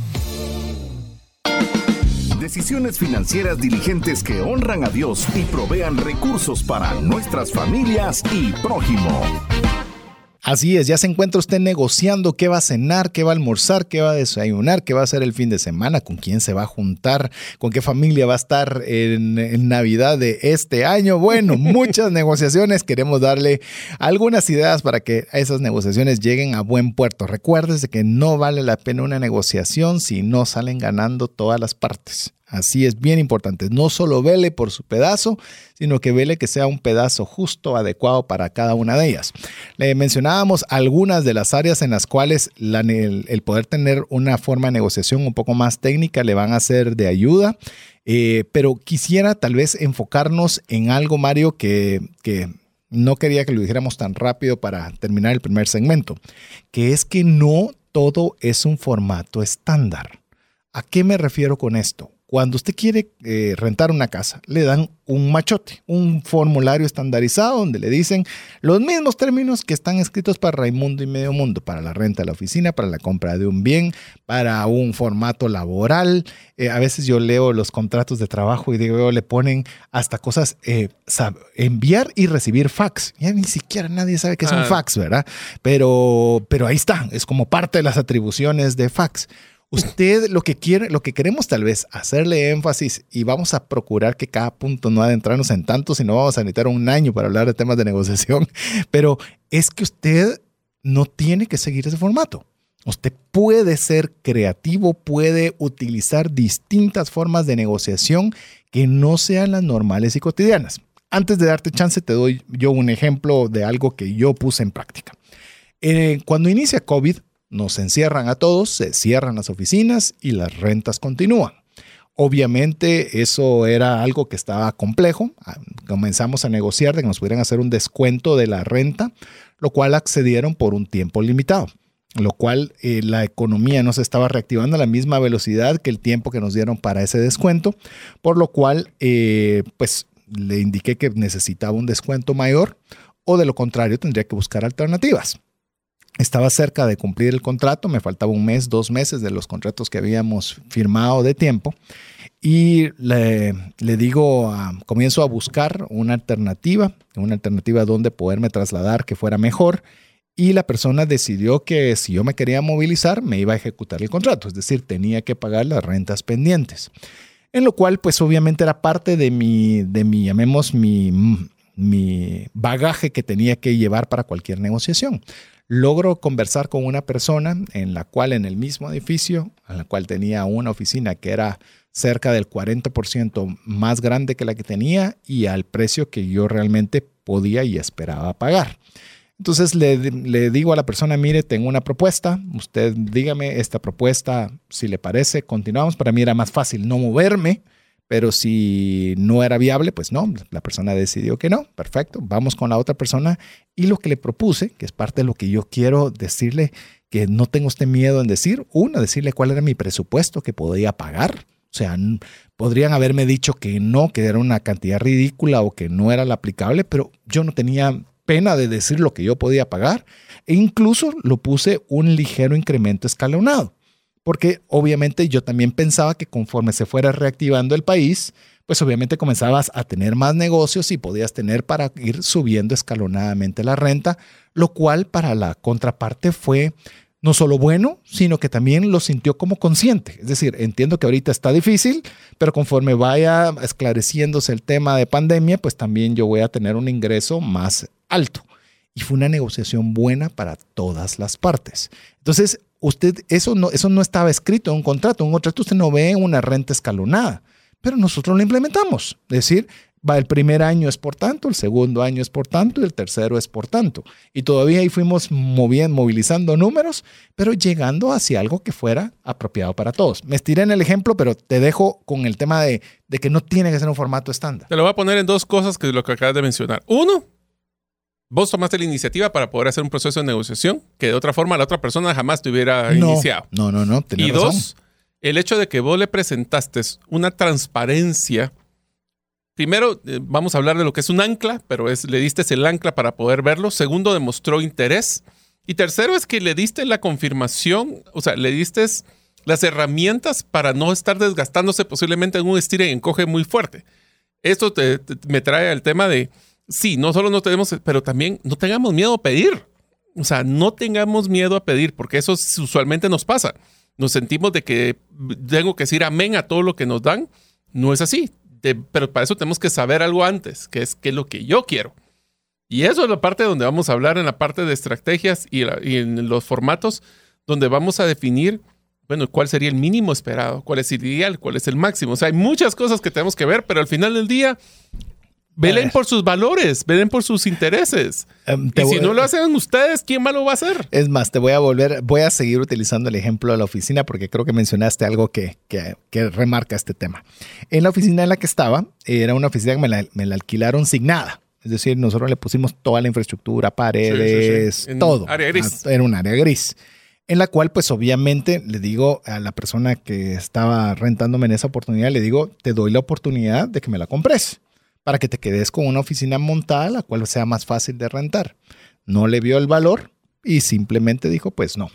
Speaker 2: Decisiones financieras diligentes que honran a Dios y provean recursos para nuestras familias y prójimo.
Speaker 1: Así es, ya se encuentra usted negociando qué va a cenar, qué va a almorzar, qué va a desayunar, qué va a hacer el fin de semana, con quién se va a juntar, con qué familia va a estar en, Navidad de este año. Bueno, muchas negociaciones. Queremos darle algunas ideas para que esas negociaciones lleguen a buen puerto. Recuérdese que no vale la pena una negociación si no salen ganando todas las partes. Así es bien importante. No solo vele por su pedazo, sino que vele que sea un pedazo justo, adecuado para cada una de ellas. Le mencionábamos algunas de las áreas en las cuales el, poder tener una forma de negociación un poco más técnica le van a ser de ayuda. Eh, pero quisiera tal vez enfocarnos en algo, Mario, que, que no quería que lo dijéramos tan rápido para terminar el primer segmento, que es que no todo es un formato estándar. ¿A qué me refiero con esto? Cuando usted quiere eh, rentar una casa, le dan un machote, un formulario estandarizado donde le dicen los mismos términos que están escritos para Raimundo y Medio Mundo, para la renta de la oficina, para la compra de un bien, para un formato laboral. Eh, a veces yo leo los contratos de trabajo y digo, le ponen hasta cosas, eh, enviar y recibir fax. Ya ni siquiera nadie sabe qué es un fax, ¿verdad? Pero, pero ahí está, es como parte de las atribuciones de fax. Usted lo que quiere, lo que queremos tal vez hacerle énfasis y vamos a procurar que cada punto no adentrarnos en tanto, sino vamos a necesitar un año para hablar de temas de negociación, pero es que usted no tiene que seguir ese formato. Usted puede ser creativo, puede utilizar distintas formas de negociación que no sean las normales y cotidianas. Antes de darte chance, te doy yo un ejemplo de algo que yo puse en práctica. Eh, cuando inicia COVID, nos encierran a todos, se cierran las oficinas y las rentas continúan. Obviamente eso era algo que estaba complejo. Ah, comenzamos a negociar de que nos pudieran hacer un descuento de la renta, lo cual accedieron por un tiempo limitado, lo cual eh, la economía no se estaba reactivando a la misma velocidad que el tiempo que nos dieron para ese descuento, por lo cual eh, pues le indiqué que necesitaba un descuento mayor o de lo contrario tendría que buscar alternativas. Estaba cerca de cumplir el contrato, me faltaba un mes, dos meses de los contratos que habíamos firmado de tiempo. Y le, digo, comienzo a buscar una alternativa, una alternativa donde poderme trasladar que fuera mejor. Y la persona decidió que si yo me quería movilizar, me iba a ejecutar el contrato, es decir, tenía que pagar las rentas pendientes. en lo cual pues obviamente era parte de mi, de mi llamemos, mi, mi bagaje que tenía que llevar para cualquier negociación. Logro conversar con una persona en la cual en el mismo edificio, en la cual tenía una oficina que era cerca del 40% más grande que la que tenía y al precio que yo realmente podía y esperaba pagar. Entonces le, digo a la persona, mire, tengo una propuesta, usted dígame esta propuesta, si le parece, continuamos. Para mí era más fácil no moverme, pero si no era viable, pues no, la persona decidió que no, perfecto, vamos con la otra persona. Y lo que le propuse, que es parte de lo que yo quiero decirle, que no tengo este miedo en decir, uno, decirle cuál era mi presupuesto que podía pagar. O sea, podrían haberme dicho que no, que era una cantidad ridícula o que no era la aplicable, pero yo no tenía pena de decir lo que yo podía pagar e incluso lo puse un ligero incremento escalonado, porque obviamente yo también pensaba que conforme se fuera reactivando el país, pues obviamente comenzabas a tener más negocios y podías tener para ir subiendo escalonadamente la renta, lo cual para la contraparte fue no solo bueno, sino que también lo sintió como consciente. Es decir, entiendo que ahorita está difícil, pero conforme vaya esclareciéndose el tema de pandemia, pues también yo voy a tener un ingreso más alto. Y fue una negociación buena para todas las partes. Entonces, usted, eso no, eso no estaba escrito en un contrato. En un contrato usted no ve una renta escalonada, pero nosotros lo implementamos. Es decir, va el primer año es por tanto, el segundo año es por tanto y el tercero es por tanto. Y todavía ahí fuimos moviendo, movilizando números, pero llegando hacia algo que fuera apropiado para todos. Me estiré en el ejemplo, pero te dejo con el tema de, de que no tiene que ser un formato estándar.
Speaker 3: Te lo voy a poner en dos cosas que lo que acabas de mencionar. Uno, vos tomaste la iniciativa para poder hacer un proceso de negociación que de otra forma la otra persona jamás te hubiera iniciado.
Speaker 1: No, no, no.
Speaker 3: Y dos, el hecho de que vos le presentaste una transparencia Primero, eh, vamos a hablar de lo que es un ancla, pero es, le diste el ancla para poder verlo. Segundo, demostró interés. Y tercero es que le diste la confirmación, o sea, le diste las herramientas para no estar desgastándose posiblemente en un estira y encoge muy fuerte. Esto me trae al tema de, sí, no solo no tenemos, pero también no tengamos miedo a pedir. O sea, no tengamos miedo a pedir, porque eso usualmente nos pasa. Nos sentimos de que tengo que decir amén a todo lo que nos dan. No es así pero para eso tenemos que saber algo antes, que es qué es lo que yo quiero. Y eso es la parte donde vamos a hablar en la parte de estrategias y, en los formatos, donde vamos a definir, bueno, cuál sería el mínimo esperado, cuál es el ideal, cuál es el máximo. O sea, hay muchas cosas que tenemos que ver, pero al final del día Velen por sus valores, velen por sus intereses. Em, y si no lo hacen ustedes, ¿quién más lo va a hacer?
Speaker 1: Es más, te voy a volver, voy a seguir utilizando el ejemplo de la oficina porque creo que mencionaste algo que, que, remarca este tema. En la oficina en la que estaba, era una oficina que me la, alquilaron sin nada. Es decir, nosotros le pusimos toda la infraestructura, paredes, todo.
Speaker 3: Área gris.
Speaker 1: Era un área gris en la cual pues obviamente le digo a la persona que estaba rentándome en esa oportunidad, le digo, te doy la oportunidad de que me la compres para que te quedes con una oficina montada, la cual sea más fácil de rentar. No le vio el valor y simplemente dijo, pues no.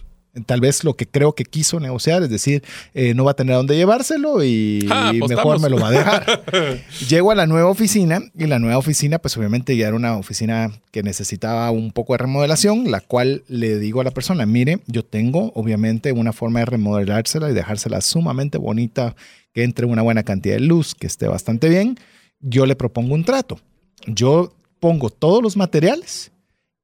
Speaker 1: Tal vez lo que creo que quiso negociar, es decir, eh, no va a tener a dónde llevárselo y, ah, mejor me lo va a dejar. Llego a la nueva oficina y la nueva oficina, pues obviamente ya era una oficina que necesitaba un poco de remodelación, la cual le digo a la persona, mire, yo tengo obviamente una forma de remodelársela y dejársela sumamente bonita, que entre una buena cantidad de luz, que esté bastante bien yo le propongo un trato. Yo pongo todos los materiales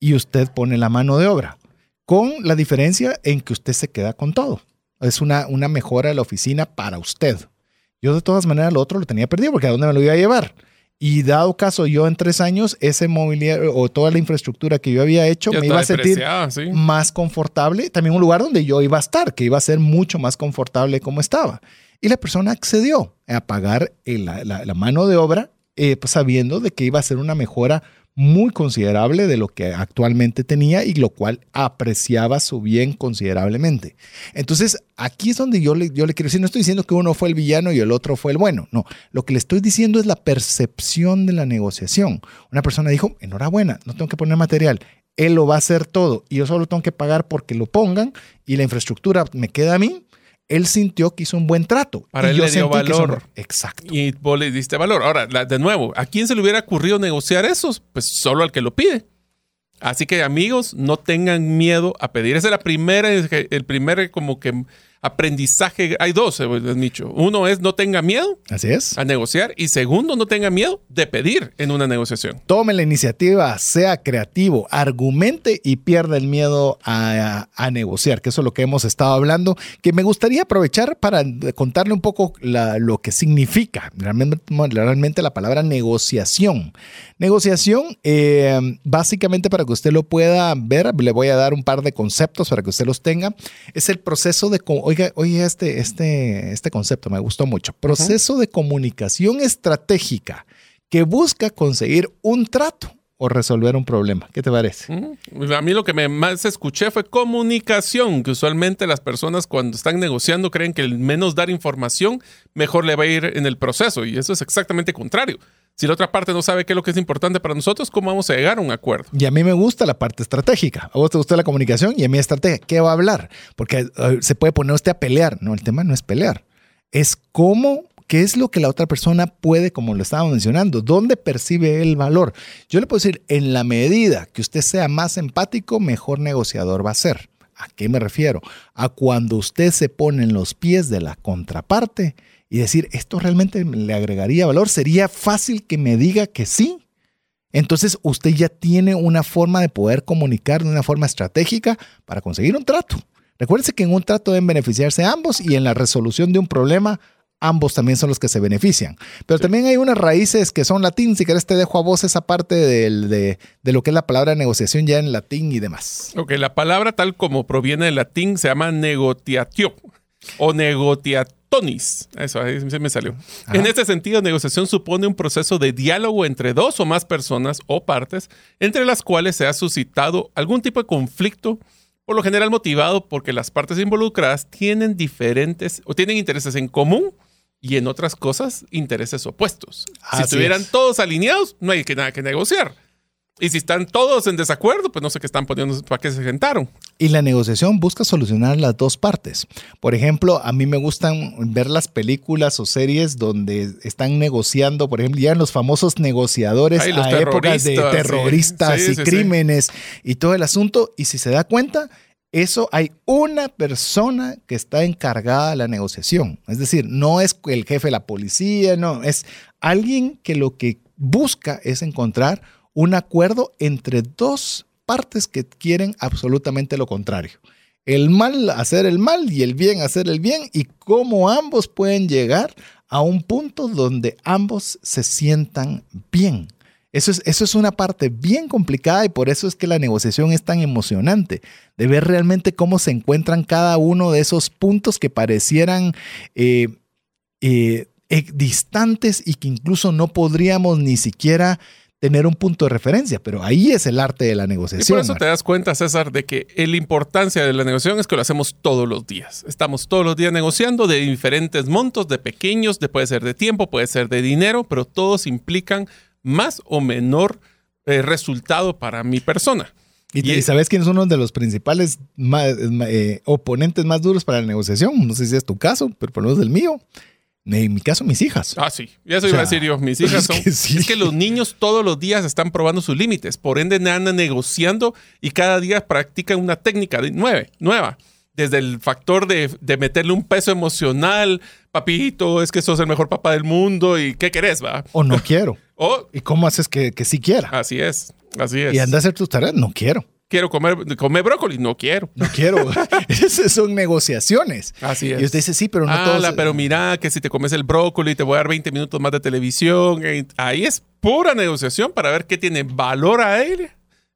Speaker 1: y usted pone la mano de obra, con la diferencia en que usted se queda con todo. Es una, una mejora de la oficina para usted. Yo de todas maneras lo otro lo tenía perdido porque a dónde me lo iba a llevar. Y dado caso, yo en tres años, ese mobiliario o toda la infraestructura que yo había hecho me iba a sentir más confortable. También un lugar donde yo iba a estar, que iba a ser mucho más confortable como estaba. Y la persona accedió a pagar la, mano de obra, eh, pues sabiendo de que iba a ser una mejora muy considerable de lo que actualmente tenía y lo cual apreciaba su bien considerablemente. Entonces, aquí es donde yo le, yo le quiero decir, no estoy diciendo que uno fue el villano y el otro fue el bueno, no, lo que le estoy diciendo es la percepción de la negociación. Una persona dijo, enhorabuena, no tengo que poner material, él lo va a hacer todo y yo solo tengo que pagar porque lo pongan y la infraestructura me queda a mí él sintió que hizo un buen trato.
Speaker 3: Para él le dio valor.
Speaker 1: Exacto.
Speaker 3: Y vos le diste valor. Ahora, de nuevo, ¿a quién se le hubiera ocurrido negociar eso? Pues solo al que lo pide. Así que amigos, no tengan miedo a pedir. Esa es la primera, el primer como que aprendizaje, hay dos, he dicho. Uno es no tenga miedo
Speaker 1: Así es.
Speaker 3: a negociar y segundo, no tenga miedo de pedir en una negociación.
Speaker 1: Tome la iniciativa, sea creativo, argumente y pierda el miedo a, a negociar, que eso es lo que hemos estado hablando, que me gustaría aprovechar para contarle un poco la- lo que significa realmente, realmente la palabra negociación. Negociación, eh, básicamente para que usted lo pueda ver, le voy a dar un par de conceptos para que usted los tenga. Es el proceso de, oiga, oiga este, este, este concepto me gustó mucho. Proceso de comunicación estratégica que busca conseguir un trato o resolver un problema. ¿Qué te parece?
Speaker 3: Mm, A mí lo que me más escuché fue comunicación, que usualmente las personas cuando están negociando creen que el menos dar información, mejor le va a ir en el proceso. Y eso es exactamente contrario. Si la otra parte no sabe qué es lo que es importante para nosotros, ¿cómo vamos a llegar a un acuerdo?
Speaker 1: Y a mí me gusta la parte estratégica. A vos te gusta la comunicación y a mí estrategia. ¿Qué va a hablar? Porque eh, se puede poner usted a pelear. No, el tema no es pelear. Es cómo, qué es lo que la otra persona puede, como lo estábamos mencionando, dónde percibe el valor. Yo le puedo decir, en la medida que usted sea más empático, mejor negociador va a ser. ¿A qué me refiero? A cuando usted se pone en los pies de la contraparte y decir, esto realmente le agregaría valor, sería fácil que me diga que sí. Entonces usted ya tiene una forma de poder comunicar de una forma estratégica para conseguir un trato. Recuérdese que en un trato deben beneficiarse ambos y en la resolución de un problema ambos también son los que se benefician. Pero también hay unas raíces que son latín. Si querés te dejo a vos esa parte del- de, de lo que es la palabra negociación ya en latín y demás.
Speaker 3: Ok, la palabra tal como proviene del latín se llama negociatio o negotiatonis. Eso, ahí se me salió.
Speaker 1: Ajá.
Speaker 3: En este sentido, negociación supone un proceso de diálogo entre dos o más personas o partes, entre las cuales se ha suscitado algún tipo de conflicto, por lo general motivado porque las partes involucradas tienen diferentes o tienen intereses en común y en otras cosas intereses opuestos. si
Speaker 1: Así
Speaker 3: estuvieran
Speaker 1: es.
Speaker 3: todos alineados, no hay que nada que negociar. Y si están todos en desacuerdo, pues no sé qué están poniendo, para qué se sentaron.
Speaker 1: Y la negociación busca solucionar las dos partes. Por ejemplo, a mí me gustan ver las películas o series donde están negociando, por ejemplo, ya los famosos negociadores
Speaker 3: Ay, los
Speaker 1: a épocas de
Speaker 3: terroristas, sí. Sí,
Speaker 1: y
Speaker 3: sí.
Speaker 1: crímenes y todo el asunto. Y si se da cuenta, eso hay una persona que está encargada de la negociación. Es decir, no es el jefe de la policía, no, es alguien que lo que busca es encontrar un acuerdo entre dos partes que quieren absolutamente lo contrario. El mal hacer el mal y el bien hacer el bien y cómo ambos pueden llegar a un punto donde ambos se sientan bien. Eso es, eso es una parte bien complicada y por eso es que la negociación es tan emocionante, de ver realmente cómo se encuentran cada uno de esos puntos que parecieran eh, eh, eh, distantes y que incluso no podríamos ni siquiera tener un punto de referencia, pero ahí es el arte de la
Speaker 3: Y
Speaker 1: negociación.
Speaker 3: por eso te das cuenta, César, de que la importancia de la negociación es que lo hacemos todos los días. Estamos todos los días negociando de diferentes montos, de pequeños, de, puede ser de tiempo, puede ser de dinero, pero todos implican más o menor eh, resultado para mi persona.
Speaker 1: ¿Y, sabes quién es uno de los principales eh, oponentes más duros para la negociación? No sé si es tu caso, pero por lo menos el mío. En mi caso, mis hijas.
Speaker 3: Ah, sí. Y eso
Speaker 1: O
Speaker 3: iba a
Speaker 1: sea,
Speaker 3: decir yo. Mis hijas
Speaker 1: es
Speaker 3: son.
Speaker 1: que sí.
Speaker 3: Es que los niños todos los días están probando sus límites. Por ende, andan negociando y cada día practican una técnica de- nueve- nueva. Desde el factor de, de meterle un peso emocional. Papito, es que sos el mejor papá del mundo y ¿qué querés, va?
Speaker 1: O no quiero. ¿Y cómo haces que, que sí quiera?
Speaker 3: así es. Así es.
Speaker 1: Y anda a hacer tus tareas. No quiero.
Speaker 3: Quiero comer, comer brócoli. No quiero.
Speaker 1: No quiero. Esas son negociaciones.
Speaker 3: Así es.
Speaker 1: Y usted dice, sí, pero no
Speaker 3: Ah,
Speaker 1: todos.
Speaker 3: la- pero mira que si te comes el brócoli te voy a dar 20 minutos más de televisión. eh, Ahí es pura negociación para ver qué tiene valor a él.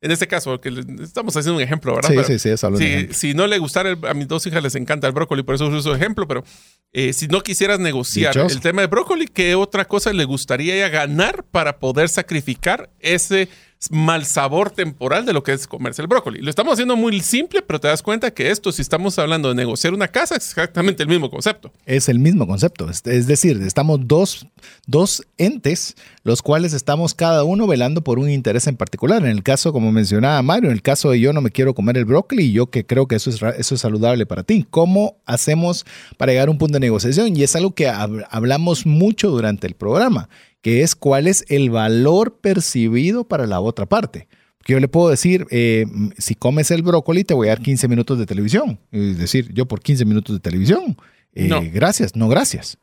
Speaker 3: En este caso, que estamos haciendo un ejemplo, ¿verdad?
Speaker 1: Sí,
Speaker 3: Pero
Speaker 1: sí, sí, es
Speaker 3: si,
Speaker 1: ejemplo.
Speaker 3: si no le gustara, el- a mis dos hijas les encanta el brócoli, por eso uso ejemplo, pero eh, si no quisieras negociar el tema de brócoli, ¿qué otra cosa le gustaría ganar para poder sacrificar ese mal sabor temporal de lo que es comerse el brócoli? Lo estamos haciendo muy simple, pero te das cuenta que esto, si estamos hablando de negociar una casa, es exactamente el mismo concepto.
Speaker 1: Es el mismo concepto. Es, decir, estamos dos, dos entes, los cuales estamos cada uno velando por un interés en particular. En el caso, como mencionaba Mario, en el caso de yo no me quiero comer el brócoli yo que creo que eso es, eso es saludable para ti. ¿Cómo hacemos para llegar a un punto de negociación? Y es algo que hab- hablamos mucho durante el programa, que es cuál es el valor percibido para la otra parte. Yo le puedo decir, eh, si comes el brócoli, te voy a dar 15 minutos de televisión. Es decir, yo por 15 minutos de televisión. eh,
Speaker 3: No.
Speaker 1: Gracias, no gracias.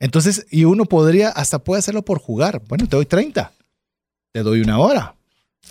Speaker 1: Entonces, y uno podría, hasta puede hacerlo por jugar. Bueno, te doy 30. Te doy una hora.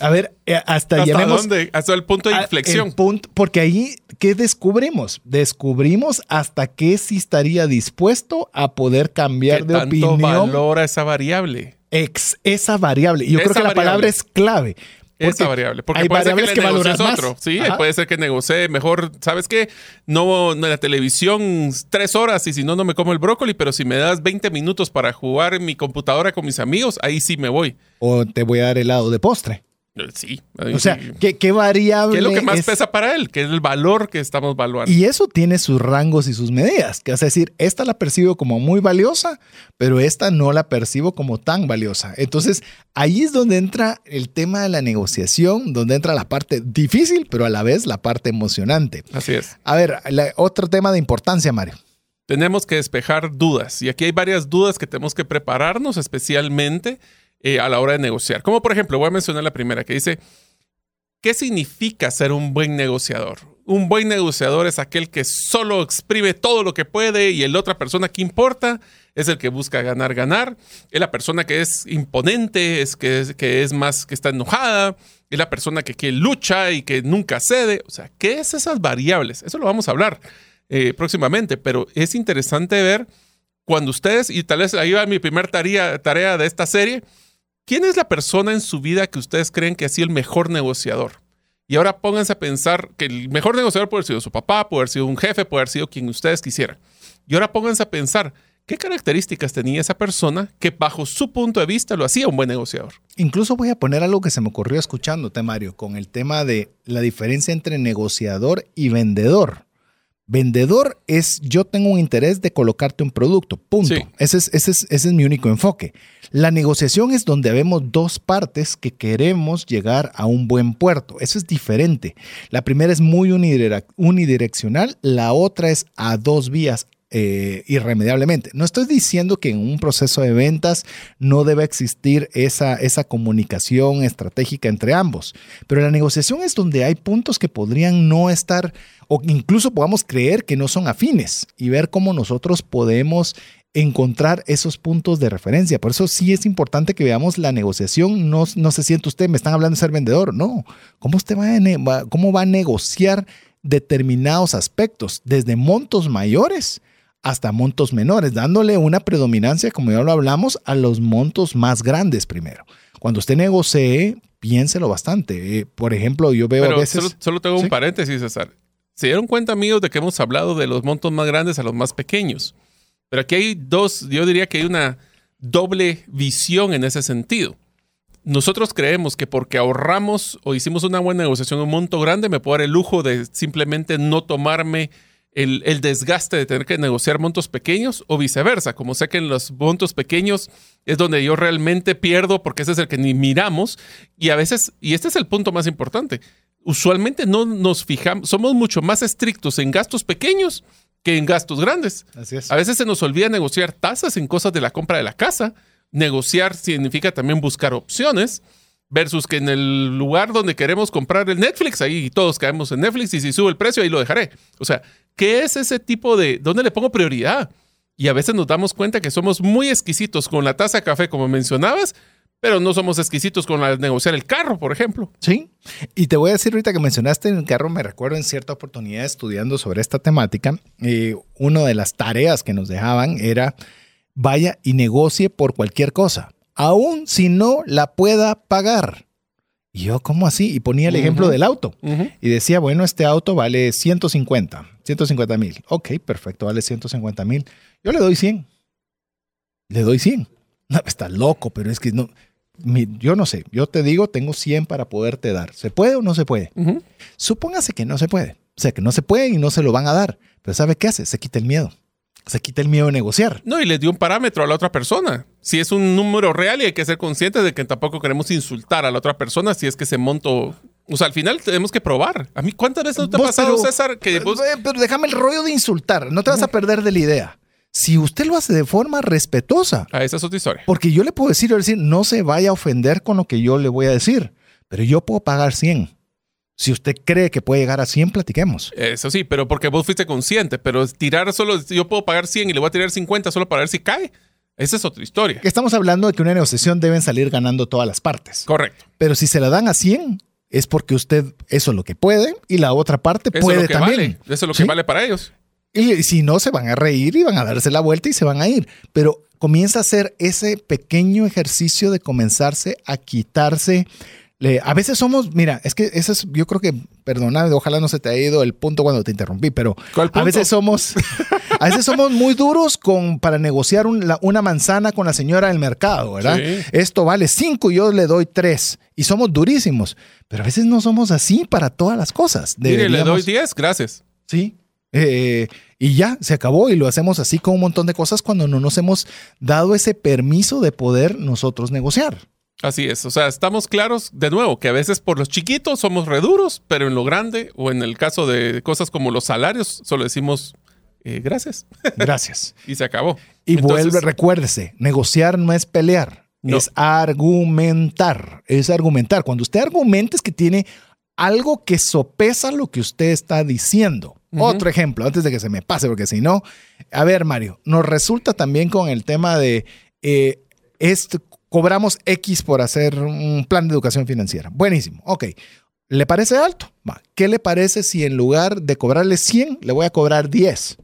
Speaker 1: A ver, eh, hasta,
Speaker 3: ¿Hasta dónde? Hasta el punto de inflexión.
Speaker 1: el punto- porque ahí, ¿qué descubrimos? Descubrimos hasta qué sí estaría dispuesto a poder cambiar
Speaker 3: ¿Qué
Speaker 1: de
Speaker 3: tanto
Speaker 1: opinión
Speaker 3: valora esa variable?
Speaker 1: ex- esa variable. Y yo
Speaker 3: Esa
Speaker 1: creo que la palabra es clave.
Speaker 3: Esa variable. Porque
Speaker 1: hay
Speaker 3: puede ser que le
Speaker 1: que valoras
Speaker 3: negocies
Speaker 1: más.
Speaker 3: otro. Sí,
Speaker 1: Ajá.
Speaker 3: puede ser que negocie mejor. ¿Sabes qué? No, no en la televisión tres horas y si no, no me como el brócoli, pero si me das 20 minutos para jugar en mi computadora con mis amigos, ahí sí me voy.
Speaker 1: O te voy a dar helado de postre.
Speaker 3: Eh, Sí.
Speaker 1: O sea. ¿qué, qué variable
Speaker 3: ¿Qué es lo que más
Speaker 1: es?
Speaker 3: pesa para él? ¿Qué es el valor que estamos valuando?
Speaker 1: Y eso tiene sus rangos y sus medidas. Que es decir, esta la percibo como muy valiosa, pero esta no la percibo como tan valiosa. Entonces, ahí es donde entra el tema de la negociación, donde entra la parte difícil, pero a la vez la parte emocionante.
Speaker 3: Así es.
Speaker 1: A ver, la- otro tema de importancia, Mario.
Speaker 3: Tenemos que despejar dudas. Y aquí hay varias dudas que tenemos que prepararnos especialmente eh, a la hora de negociar. Como por ejemplo, voy a mencionar la primera que dice, ¿qué significa ser un buen negociador? Un buen negociador es aquel que solo exprime todo lo que puede y el otra persona que importa es el que busca ganar, ganar. Es la persona que es imponente, es que, es que es más, que está enojada, es la persona que, que lucha y que nunca cede. O sea, ¿qué es esas variables? Eso lo vamos a hablar eh, próximamente, pero es interesante ver cuando ustedes, y tal vez ahí va mi primer tarea, tarea de esta serie, ¿quién es la persona en su vida que ustedes creen que ha sido el mejor negociador? Y ahora pónganse a pensar que el mejor negociador puede haber sido su papá, puede haber sido un jefe, puede haber sido quien ustedes quisieran. Y ahora pónganse a pensar qué características tenía esa persona que bajo su punto de vista lo hacía un buen negociador.
Speaker 1: Incluso voy a poner algo que se me ocurrió escuchándote, Mario, con el tema de la diferencia entre negociador y vendedor. Vendedor es yo tengo un interés de colocarte un producto, punto.
Speaker 3: Sí.
Speaker 1: Ese, es, ese, es, ese es mi único enfoque. La negociación es donde vemos dos partes que queremos llegar a un buen puerto. Eso es diferente. La primera es muy unidire- unidireccional, la otra es a dos vías eh, irremediablemente. No estoy diciendo que en un proceso de ventas no debe existir esa, esa comunicación estratégica entre ambos, pero la negociación es donde hay puntos que podrían no estar o incluso podamos creer que no son afines y ver cómo nosotros podemos encontrar esos puntos de referencia. Por eso sí es importante que veamos la negociación. No, no se siente usted, me están hablando de ser vendedor. No, ¿cómo usted va- cómo va a negociar determinados aspectos, desde montos mayores hasta montos menores, dándole una predominancia, como ya lo hablamos, a los montos más grandes primero. Cuando usted negocie, piénselo bastante. Eh, por ejemplo, yo veo
Speaker 3: Pero
Speaker 1: a veces...
Speaker 3: solo, solo tengo
Speaker 1: Sí.
Speaker 3: un paréntesis, César. Se dieron cuenta, amigos, de que hemos hablado de los montos más grandes a los más pequeños. Pero aquí hay dos, yo diría que hay una doble visión en ese sentido. Nosotros creemos que porque ahorramos o hicimos una buena negociación un monto grande, me puedo dar el lujo de simplemente no tomarme el, el desgaste de tener que negociar montos pequeños o viceversa. Como sé que en los montos pequeños es donde yo realmente pierdo porque ese es el que ni miramos y a veces, y este es el punto más importante, usualmente no nos fijamos, somos mucho más estrictos en gastos pequeños que en gastos grandes.
Speaker 1: Así es.
Speaker 3: A veces se nos olvida negociar tasas en cosas de la compra de la casa. Negociar significa también buscar opciones versus que en el lugar donde queremos comprar el Netflix, ahí todos caemos en Netflix y si sube el precio ahí lo dejaré. O sea, ¿qué es ese tipo de, dónde le pongo prioridad? Y a veces nos damos cuenta que somos muy exquisitos con la taza de café, como mencionabas, pero no somos exquisitos con la, negociar el carro, por ejemplo.
Speaker 1: Sí, y te voy a decir ahorita que mencionaste en el carro, me recuerdo en cierta oportunidad estudiando sobre esta temática, eh, una de las tareas que nos dejaban era vaya y negocie por cualquier cosa, aun si no la pueda pagar. Y yo, ¿cómo así? Y ponía el ejemplo del auto. Y decía, bueno, este auto vale 150, 150 mil. Ok, perfecto, vale 150 mil. Yo le doy 100. Le doy 100. No, está loco, pero es que no. mi- yo no sé, yo te digo, tengo 100 para poderte dar. ¿Se puede o no se puede? Supóngase que no se puede. O sea, que no se puede y no se lo van a dar. Pero ¿sabe qué hace? Se quita el miedo. Se quita el miedo de negociar.
Speaker 3: No, y le dio un parámetro a la otra persona. Si es un número real y hay que ser conscientes de que tampoco queremos insultar a la otra persona si es que ese monto... O sea, al final tenemos que probar. A mí, ¿cuántas veces no te ha pasado,
Speaker 1: pero-
Speaker 3: César, que vos...
Speaker 1: Eh, Pero déjame el rollo de insultar. No te vas a perder de la idea. Si usted lo hace de forma respetuosa,
Speaker 3: Ah, esa es otra historia.
Speaker 1: Porque yo le puedo decir, decir, no se vaya a ofender con lo que yo le voy a decir. pero yo puedo pagar 100. Si usted cree que puede llegar a 100, platiquemos.
Speaker 3: Eso sí, pero porque vos fuiste consciente, pero tirar solo, yo puedo pagar 100 y le voy a tirar 50 solo para ver si cae. Esa es otra historia.
Speaker 1: Estamos hablando de que una negociación deben salir ganando todas las partes.
Speaker 3: Correcto.
Speaker 1: Pero si se la dan a 100, es porque usted eso es lo que puede y la otra parte
Speaker 3: Eso
Speaker 1: puede
Speaker 3: es lo que
Speaker 1: también.
Speaker 3: vale. Eso es lo
Speaker 1: ¿Sí?
Speaker 3: que vale para ellos.
Speaker 1: Y si no, se van a reír y van a darse la vuelta y se van a ir. Pero comienza a hacer ese pequeño ejercicio de comenzarse a quitarse. Le- a veces somos, mira, es que eso es, yo creo que, perdona, ojalá no se te haya ido el punto cuando te interrumpí, pero
Speaker 3: ¿Cuál
Speaker 1: a veces somos, a veces somos muy duros con, para negociar un- la- una manzana con la señora del mercado, ¿verdad?
Speaker 3: Sí.
Speaker 1: Esto vale cinco y yo le doy tres. Y somos durísimos. Pero a veces no somos así para todas las cosas.
Speaker 3: Mire, le doy
Speaker 1: Deberíamos-
Speaker 3: 10, gracias.
Speaker 1: Sí. Eh, y ya, se acabó y lo hacemos así con un montón de cosas cuando no nos hemos dado ese permiso de poder nosotros negociar.
Speaker 3: Así es. O sea, estamos claros, de nuevo, que a veces por los chiquitos somos reduros, pero en lo grande, o en el caso de cosas como los salarios, solo decimos eh, gracias
Speaker 1: Gracias.
Speaker 3: y se acabó.
Speaker 1: Y
Speaker 3: Entonces,
Speaker 1: vuelve, recuérdese, negociar no es pelear,
Speaker 3: No.
Speaker 1: es argumentar, es argumentar. Cuando usted argumenta es que tiene algo que sopesa lo que usted está diciendo. Otro ejemplo, antes de que se me pase, porque si no, a ver, Mario, nos resulta también con el tema de eh, esto, cobramos X por hacer un plan de educación financiera. Buenísimo, ok. ¿Le parece alto? Va. ¿Qué le parece si en lugar de cobrarle 100, le voy a cobrar 10?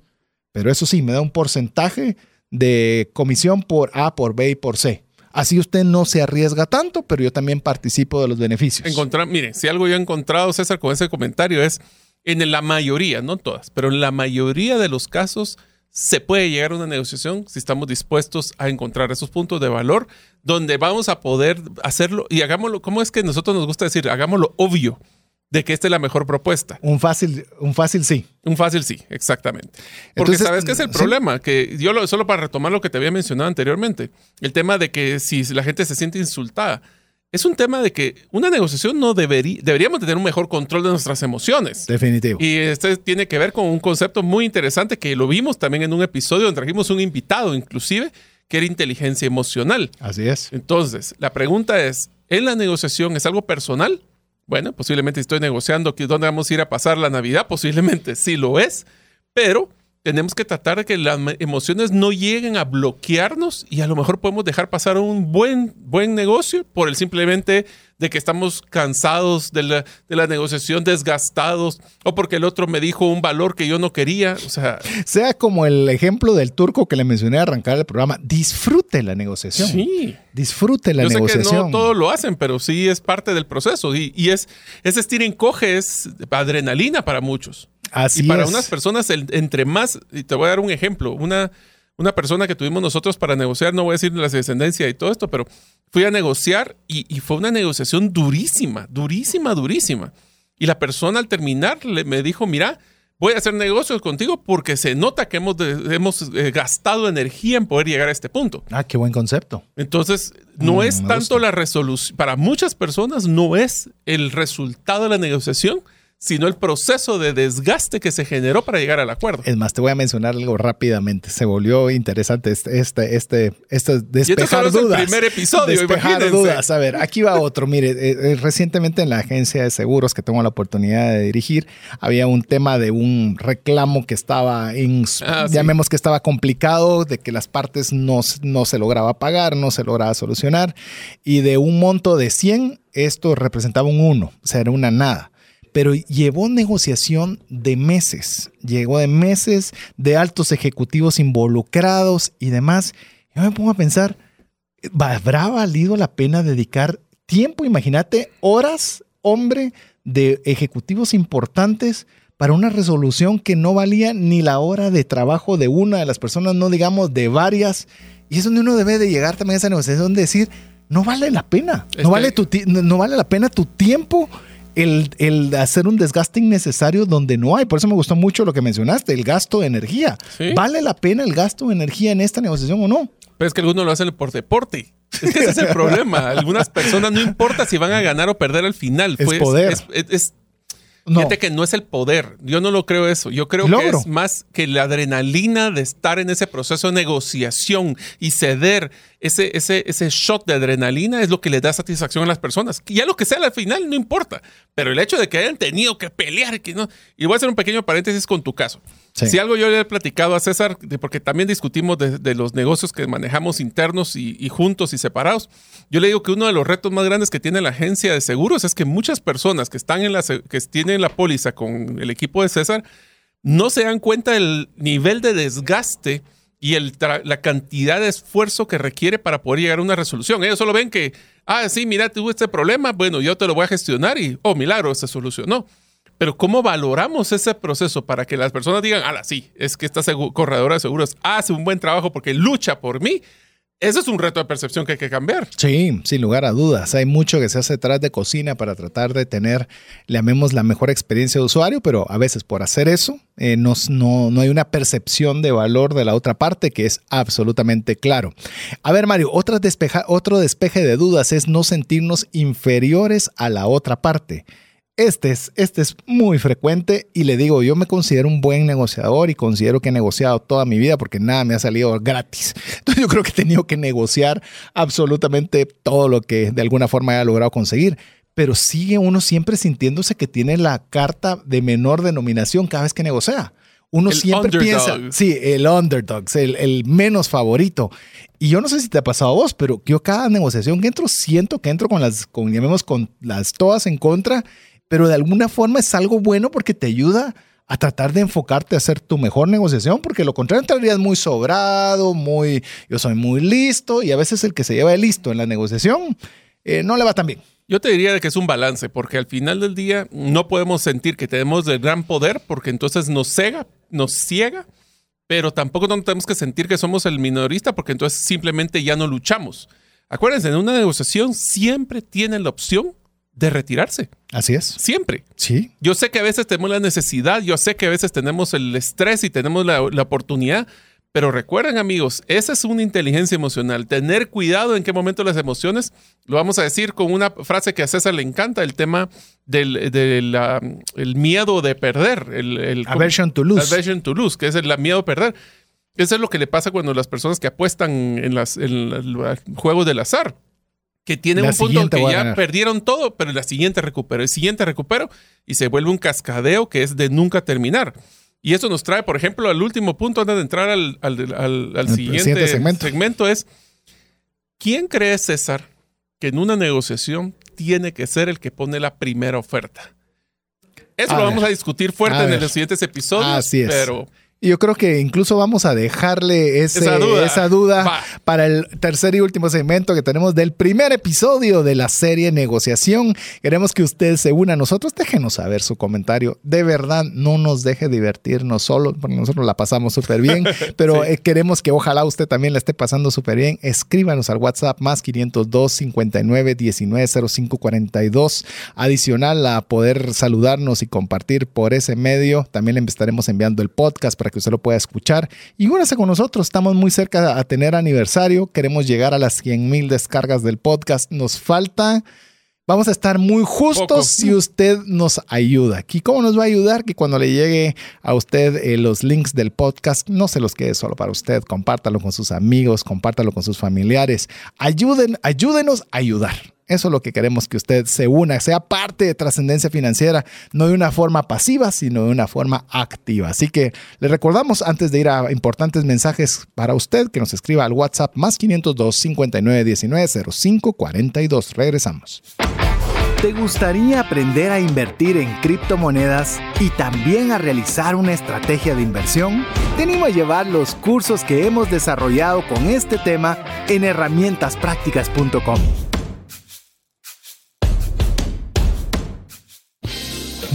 Speaker 1: Pero eso sí, me da un porcentaje de comisión por A, por B y por C. Así usted no se arriesga tanto, pero yo también participo de los beneficios.
Speaker 3: encontrar, mire, si algo yo he encontrado, César, con ese comentario es, en la mayoría, no todas, pero en la mayoría de los casos se puede llegar a una negociación si estamos dispuestos a encontrar esos puntos de valor donde vamos a poder hacerlo y hagámoslo, ¿cómo es que nosotros nos gusta decir? Hagámoslo obvio de que esta es la mejor propuesta.
Speaker 1: Un fácil, un fácil sí.
Speaker 3: Un fácil sí, exactamente. Porque
Speaker 1: Entonces,
Speaker 3: sabes qué es el
Speaker 1: sí.
Speaker 3: problema, que yo lo, solo para retomar lo que te había mencionado anteriormente, el tema de que si la gente se siente insultada, es un tema de que una negociación no debería, deberíamos tener un mejor control de nuestras emociones.
Speaker 1: Definitivo.
Speaker 3: Y este tiene que ver con un concepto muy interesante que lo vimos también en un episodio donde trajimos un invitado inclusive, que era inteligencia emocional.
Speaker 1: Así es.
Speaker 3: Entonces, la pregunta es, ¿en la negociación es algo personal? Bueno, posiblemente estoy negociando que dónde vamos a ir a pasar la Navidad, posiblemente sí lo es, pero tenemos que tratar de que las emociones no lleguen a bloquearnos y a lo mejor podemos dejar pasar un buen, buen negocio por el simplemente de que estamos cansados de la, de la negociación, desgastados, o porque el otro me dijo un valor que yo no quería. O sea,
Speaker 1: Sea como el ejemplo del turco que le mencioné a arrancar el programa, disfrute la negociación.
Speaker 3: sí.
Speaker 1: Disfrute la
Speaker 3: Yo sé que
Speaker 1: negociación.
Speaker 3: no todos lo hacen, pero sí es parte del proceso. Y, y es ese estira y encoge es adrenalina para muchos.
Speaker 1: Así
Speaker 3: y para
Speaker 1: es.
Speaker 3: unas personas, el- entre más, y te voy a dar un ejemplo, una, una persona que tuvimos nosotros para negociar, no voy a decir la descendencia y todo esto, pero fui a negociar y, y fue una negociación durísima, durísima, durísima. Y la persona al terminar le, me dijo, mira, voy a hacer negocios contigo porque se nota que hemos, hemos eh, gastado energía en poder llegar a este punto.
Speaker 1: Ah, qué buen concepto.
Speaker 3: Entonces, no
Speaker 1: Mm,
Speaker 3: es tanto
Speaker 1: gusta.
Speaker 3: la resolución, para muchas personas no es el resultado de la negociación, sino el proceso de desgaste que se generó para llegar al acuerdo.
Speaker 1: Es más, te voy a mencionar algo rápidamente. Se volvió interesante este, este, este, este despejar
Speaker 3: es el
Speaker 1: dudas.
Speaker 3: primer episodio,
Speaker 1: despejar
Speaker 3: imagínense.
Speaker 1: dudas. A ver, aquí va otro. Mire, eh, eh, recientemente en la agencia de seguros que tengo la oportunidad de dirigir, había un tema de un reclamo que estaba en,
Speaker 3: Ah, sí.
Speaker 1: llamemos que estaba complicado, de que las partes no, no se lograba pagar, no se lograba solucionar, y de un monto de 100, esto representaba un 1, o sea, era una nada pero llevó negociación de meses, llegó de meses de altos ejecutivos involucrados y demás. Yo me pongo a pensar, ¿habrá valido la pena dedicar tiempo? Imagínate, horas, hombre, de ejecutivos importantes para una resolución que no valía ni la hora de trabajo de una de las personas, no digamos de varias. Y es donde uno debe de llegar también a esa negociación de decir, no vale la pena, no,
Speaker 3: que-
Speaker 1: vale, tu no no vale la pena tu tiempo el, el hacer un desgaste innecesario donde no hay. Por eso me gustó mucho lo que mencionaste, el gasto de energía.
Speaker 3: Sí.
Speaker 1: ¿Vale la pena el gasto de energía en esta negociación o no?
Speaker 3: Pero es que algunos lo hacen por deporte. Es que ese es el problema. Algunas personas no importa si van a ganar o perder al final.
Speaker 1: Es poder.
Speaker 3: es- es- es- No. Fíjate que no es el poder. Yo no lo creo eso. Yo creo que es más que la adrenalina de estar en ese proceso de negociación y ceder ese, ese, ese shot de adrenalina es lo que le da satisfacción a las personas. Ya lo que sea al final no importa. Pero el hecho de que hayan tenido que pelear, que no. Y voy a hacer un pequeño paréntesis con tu caso. Si algo yo le he platicado a César, porque también discutimos de, los negocios que manejamos internos y, juntos y separados, yo le digo que uno de los retos más grandes que tiene la agencia de seguros es que muchas personas que están en la que tienen la póliza con el equipo de César no se dan cuenta del nivel de desgaste y el la cantidad de esfuerzo que requiere para poder llegar a una resolución. Ellos solo ven que, ah, sí, mira, tuve este problema, bueno, yo te lo voy a gestionar y, oh, milagro, se solucionó. Pero ¿cómo valoramos ese proceso para que las personas digan, ah, sí, es que esta corredora de seguros hace un buen trabajo porque lucha por mí? Ese es un reto de percepción que hay que cambiar.
Speaker 1: Sí, sin lugar a dudas. Hay mucho que se hace detrás de cocina para tratar de tener, llamemos, la mejor experiencia de usuario, pero a veces por hacer eso eh, no, no, hay una percepción de valor de la otra parte que es absolutamente claro. A ver, Mario, otro despeje de dudas es no sentirnos inferiores a la otra parte. Este es, este es muy frecuente y le digo, yo me considero un buen negociador y considero que he negociado toda mi vida porque nada me ha salido gratis. Entonces yo creo que he tenido que negociar absolutamente todo lo que de alguna forma haya logrado conseguir. Pero sigue uno siempre sintiéndose que tiene la carta de menor denominación cada vez que negocia. Uno siempre piensa, sí, el underdog, el, el menos favorito. Y yo no sé si te ha pasado a vos, pero yo cada negociación que entro siento que entro con las, con, llamemos, con las todas en contra pero de alguna forma es algo bueno porque te ayuda a tratar de enfocarte a hacer tu mejor negociación, porque lo contrario entrarías muy sobrado, muy, yo soy muy listo, y a veces el que se lleva de listo en la negociación eh, no le va tan bien.
Speaker 3: Yo te diría que es un balance, porque al final del día no podemos sentir que tenemos el gran poder, porque entonces nos cega, nos ciega, pero tampoco no tenemos que sentir que somos el minorista, porque entonces simplemente ya no luchamos. Acuérdense, en una negociación siempre tienen la opción de retirarse.
Speaker 1: Así es.
Speaker 3: Siempre.
Speaker 1: Sí.
Speaker 3: Yo sé que a veces tenemos la necesidad, yo sé que a veces tenemos el estrés y tenemos la, oportunidad, pero recuerden amigos, esa es una inteligencia emocional. Tener cuidado en qué momento las emociones, lo vamos a decir con una frase que a César le encanta, el tema del el miedo de perder. El,
Speaker 1: aversion to lose.
Speaker 3: Aversion to lose, que es el miedo a perder. Eso es lo que le pasa cuando las personas que apuestan en, las, en el juego del azar que tiene un punto que ya perdieron todo, pero la siguiente recupero, el siguiente recupero y se vuelve un cascadeo que es de nunca terminar. Y eso nos trae, por ejemplo, al último punto antes de entrar al, siguiente, segmento. es, ¿quién cree, César, que en una negociación tiene que ser el que pone la primera oferta? Eso lo vamos a discutir fuerte en los siguientes episodios, Así es. pero
Speaker 1: yo creo que incluso vamos a dejarle esa duda, para el tercer y último segmento que tenemos del primer episodio de la serie Negociación. Queremos que usted se una a nosotros. Déjenos saber su comentario. De verdad, no nos deje divertirnos solo, porque nosotros la pasamos súper bien, pero eh, queremos que ojalá usted también la esté pasando súper bien. Escríbanos al WhatsApp más 502 59 19 05 42. Adicional a poder saludarnos y compartir por ese medio. También le estaremos enviando el podcast para que usted lo pueda escuchar. Y únase con nosotros, estamos muy cerca a tener aniversario, queremos llegar a las 100 mil descargas del podcast. Nos falta, vamos a estar muy justos si usted nos ayuda. ¿Y cómo nos va a ayudar? Que cuando le llegue a usted eh, los links del podcast, no se los quede solo para usted, compártalo con sus amigos, compártalo con sus familiares. Ayuden, ayúdenos a ayudar. Eso es lo que queremos que usted se una, sea parte de trascendencia financiera, no de una forma pasiva, sino de una forma activa. Así que le recordamos antes de ir a importantes mensajes para usted que nos escriba al WhatsApp más 502 59 19 05 42. Regresamos.
Speaker 2: ¿Te gustaría aprender a invertir en criptomonedas y también a realizar una estrategia de inversión? Tenemos a llevar los cursos que hemos desarrollado con este tema en herramientasprácticas.com.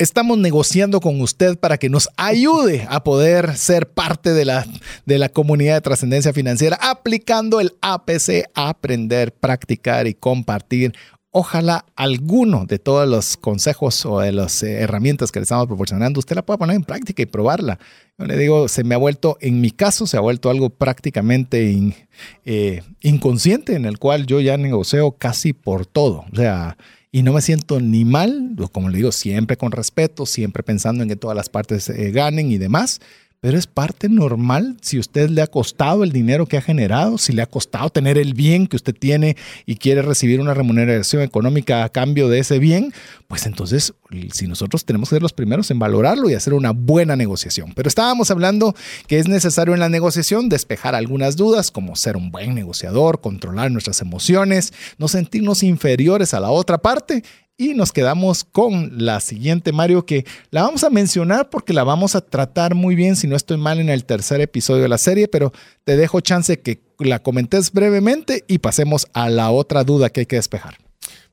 Speaker 1: Estamos negociando con usted para que nos ayude a poder ser parte de la, de la comunidad de trascendencia financiera aplicando el APC, aprender, practicar y compartir ojalá alguno de todos los consejos o de las eh, herramientas que le estamos proporcionando, usted la pueda poner en práctica y probarla. Yo le digo, se me ha vuelto, en mi caso, se ha vuelto algo prácticamente eh, inconsciente en el cual yo ya negocio casi por todo. O sea, y no me siento ni mal, como le digo, siempre con respeto, siempre pensando en que todas las partes eh, ganen y demás, pero es parte normal si usted le ha costado el dinero que ha generado, si le ha costado tener el bien que usted tiene y quiere recibir una remuneración económica a cambio de ese bien, pues entonces si nosotros tenemos que ser los primeros en valorarlo y hacer una buena negociación. Pero estábamos hablando que es necesario en la negociación despejar algunas dudas, como ser un buen negociador, controlar nuestras emociones, no sentirnos inferiores a la otra parte y nos quedamos con la siguiente, Mario, que la vamos a mencionar porque la vamos a tratar muy bien, si no estoy mal, en el tercer episodio de la serie, pero te dejo chance que la comentes brevemente y pasemos a la otra duda que hay que despejar.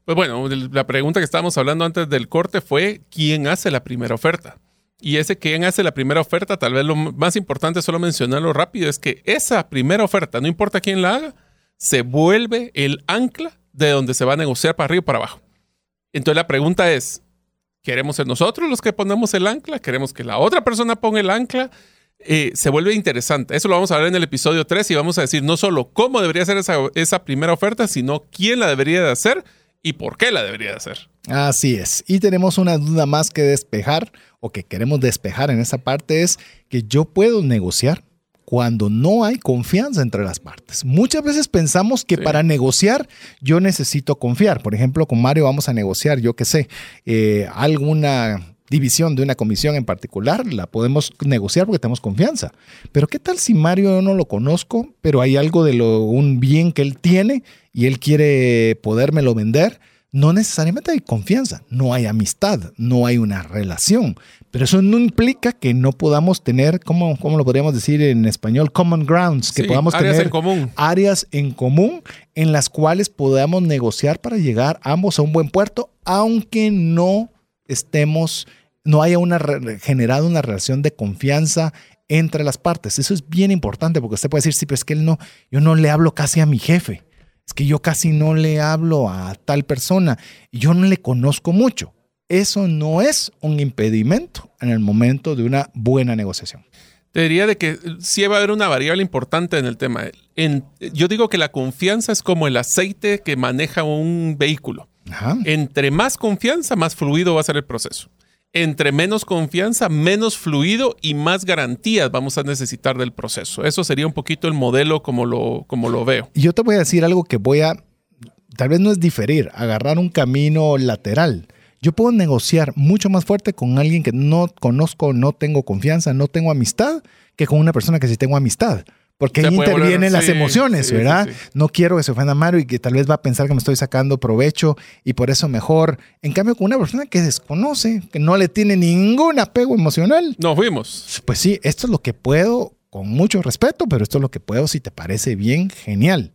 Speaker 3: Pues bueno, la pregunta que estábamos hablando antes del corte fue, ¿quién hace la primera oferta? Y ese quién hace la primera oferta, tal vez lo más importante, solo mencionarlo rápido, es que esa primera oferta, no importa quién la haga, se vuelve el ancla de donde se va a negociar para arriba y para abajo. Entonces la pregunta es, ¿queremos ser nosotros los que ponemos el ancla? ¿Queremos que la otra persona ponga el ancla? Eh, se vuelve interesante. Eso lo vamos a ver en el episodio 3 y vamos a decir no solo cómo debería ser esa, primera oferta, sino quién la debería de hacer y por qué la debería de hacer.
Speaker 1: Así es. Y tenemos una duda más que despejar o que queremos despejar en esa parte es que yo puedo negociar cuando no hay confianza entre las partes. Muchas veces pensamos que para negociar yo necesito confiar. Por ejemplo, con Mario vamos a negociar, yo qué sé, eh, alguna división de una comisión en particular, la podemos negociar porque tenemos confianza. Pero ¿qué tal si Mario yo no lo conozco, pero hay algo de lo, un bien que él tiene y él quiere podérmelo vender? no necesariamente hay confianza, no hay amistad, no hay una relación. Pero eso no implica que no podamos tener, ¿cómo, cómo lo podríamos decir en español? Common grounds, que podamos tener
Speaker 3: en común.
Speaker 1: áreas en común en las cuales podamos negociar para llegar ambos a un buen puerto, aunque no estemos, no haya una generado una relación de confianza entre las partes. Eso es bien importante porque usted puede decir, sí, pero es que él no, yo no le hablo casi a mi jefe es que yo casi no le hablo a tal persona y yo no le conozco mucho. Eso no es un impedimento en el momento de una buena negociación.
Speaker 3: Te diría de que sí va a haber una variable importante en el tema. yo digo que la confianza es como el aceite que maneja un vehículo. Entre más confianza, más fluido va a ser el proceso entre menos confianza, menos fluido y más garantías vamos a necesitar del proceso. Eso sería un poquito el modelo como lo, como lo veo.
Speaker 1: Yo te voy a decir algo que voy a, tal vez no es diferir, agarrar un camino lateral. Yo puedo negociar mucho más fuerte con alguien que no conozco, no tengo confianza, no tengo amistad, que con una persona que sí tengo amistad. Porque ahí intervienen las emociones, ¿verdad? no quiero que se ofenda Mario y que tal vez va a pensar que me estoy sacando provecho y por eso mejor. En cambio, con una persona que desconoce, que no le tiene ningún apego emocional.
Speaker 3: Nos fuimos.
Speaker 1: Pues sí, esto es lo que puedo, con mucho respeto, pero esto es lo que puedo, si te parece bien, genial.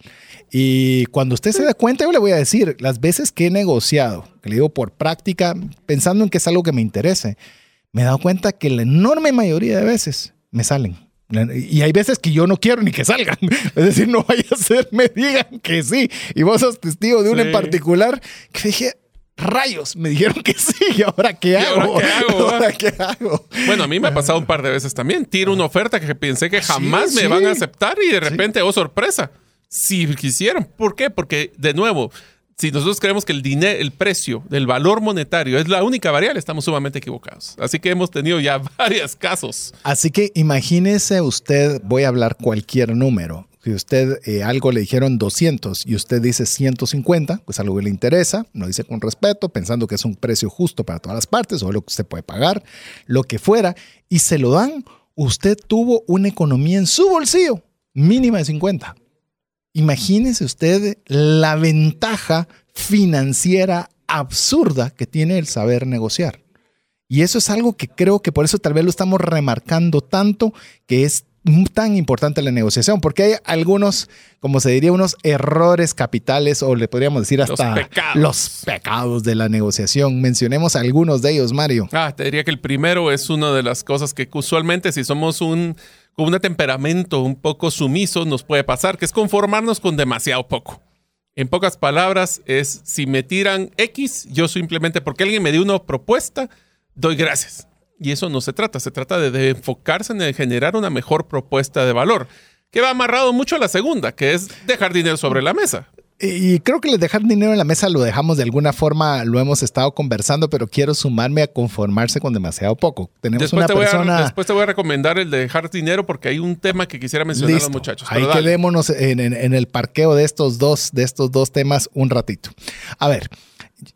Speaker 1: Y cuando usted se da cuenta, yo le voy a decir, las veces que he negociado, que le digo por práctica, pensando en que es algo que me interese, me he dado cuenta que la enorme mayoría de veces me salen y hay veces que yo no quiero ni que salgan. Es decir, no vaya a ser, me digan que sí. Y vos sos testigo de uno en particular que dije, rayos, me dijeron que sí. ¿Y ahora qué hago?
Speaker 3: ahora qué hago? Bueno, a mí me ha pasado un par de veces también. Tiro una oferta que pensé que jamás me van a aceptar y de repente, oh sorpresa, si quisieron. ¿Por qué? Porque, de nuevo, si nosotros creemos que el dinero, el precio del valor monetario es la única variable, estamos sumamente equivocados. Así que hemos tenido ya varios casos.
Speaker 1: Así que imagínese usted, voy a hablar cualquier número. Si usted eh, algo le dijeron 200 y usted dice 150, pues algo que le interesa, lo dice con respeto, pensando que es un precio justo para todas las partes o lo que usted puede pagar, lo que fuera, y se lo dan, usted tuvo una economía en su bolsillo mínima de 50. Imagínese usted la ventaja financiera absurda que tiene el saber negociar. Y eso es algo que creo que por eso tal vez lo estamos remarcando tanto, que es tan importante la negociación? Porque hay algunos, como se diría, unos errores capitales o le podríamos decir hasta
Speaker 3: Los pecados.
Speaker 1: los pecados de la negociación. Mencionemos algunos de ellos, Mario.
Speaker 3: Ah, te diría que el primero es una de las cosas que usualmente si somos un con un temperamento un poco sumiso nos puede pasar, que es conformarnos con demasiado poco. En pocas palabras, es si me tiran X, yo simplemente porque alguien me dio una propuesta, doy gracias. Y eso no se trata, se trata de, enfocarse en generar una mejor propuesta de valor, que va amarrado mucho a la segunda, que es dejar dinero sobre la mesa.
Speaker 1: Y creo que el dejar dinero en la mesa lo dejamos de alguna forma, lo hemos estado conversando, pero quiero sumarme a conformarse con demasiado poco. Tenemos
Speaker 3: Después
Speaker 1: una
Speaker 3: te,
Speaker 1: persona.
Speaker 3: a, después te voy a recomendar el de dejar dinero porque hay un tema que quisiera mencionar a los muchachos.
Speaker 1: Ahí
Speaker 3: dale.
Speaker 1: quedémonos en, en- en el parqueo de estos dos, de estos dos temas un ratito. A ver,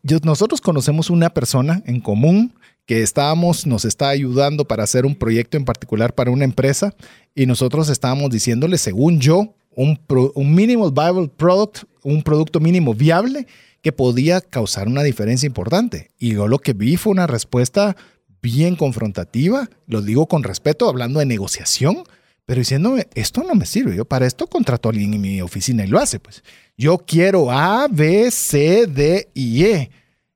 Speaker 1: yo- nosotros conocemos una persona en común que estábamos, nos está ayudando para hacer un proyecto en particular para una empresa y nosotros estábamos diciéndole, según yo, un, pro- un minimal viable product, un producto mínimo viable que podía causar una diferencia importante. Y yo lo que vi fue una respuesta bien confrontativa, lo digo con respeto, hablando de negociación, pero diciéndome, esto no me sirve, yo para esto contrato a alguien en mi oficina y lo hace, pues. Yo quiero A, B, C, D y E.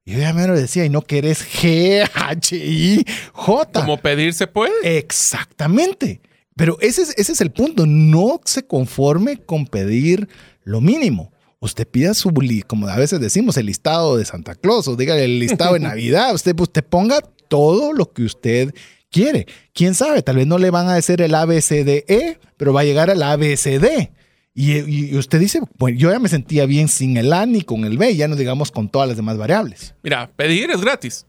Speaker 1: Y yo ya me lo decía, y no querés G, H, I, J.
Speaker 3: Como pedir se puede.
Speaker 1: Exactamente. Pero ese es, ese es el punto. No se conforme con pedir lo mínimo. Usted pida su, como a veces decimos, el listado de Santa Claus o diga el listado de Navidad. Usted, usted ponga todo lo que usted quiere. Quién sabe, tal vez no le van a decir el ABCDE, pero va a llegar al ABCD. Y, y usted dice, bueno, yo ya me sentía bien sin el A ni con el B, ya no digamos con todas las demás variables.
Speaker 3: Mira, pedir es gratis.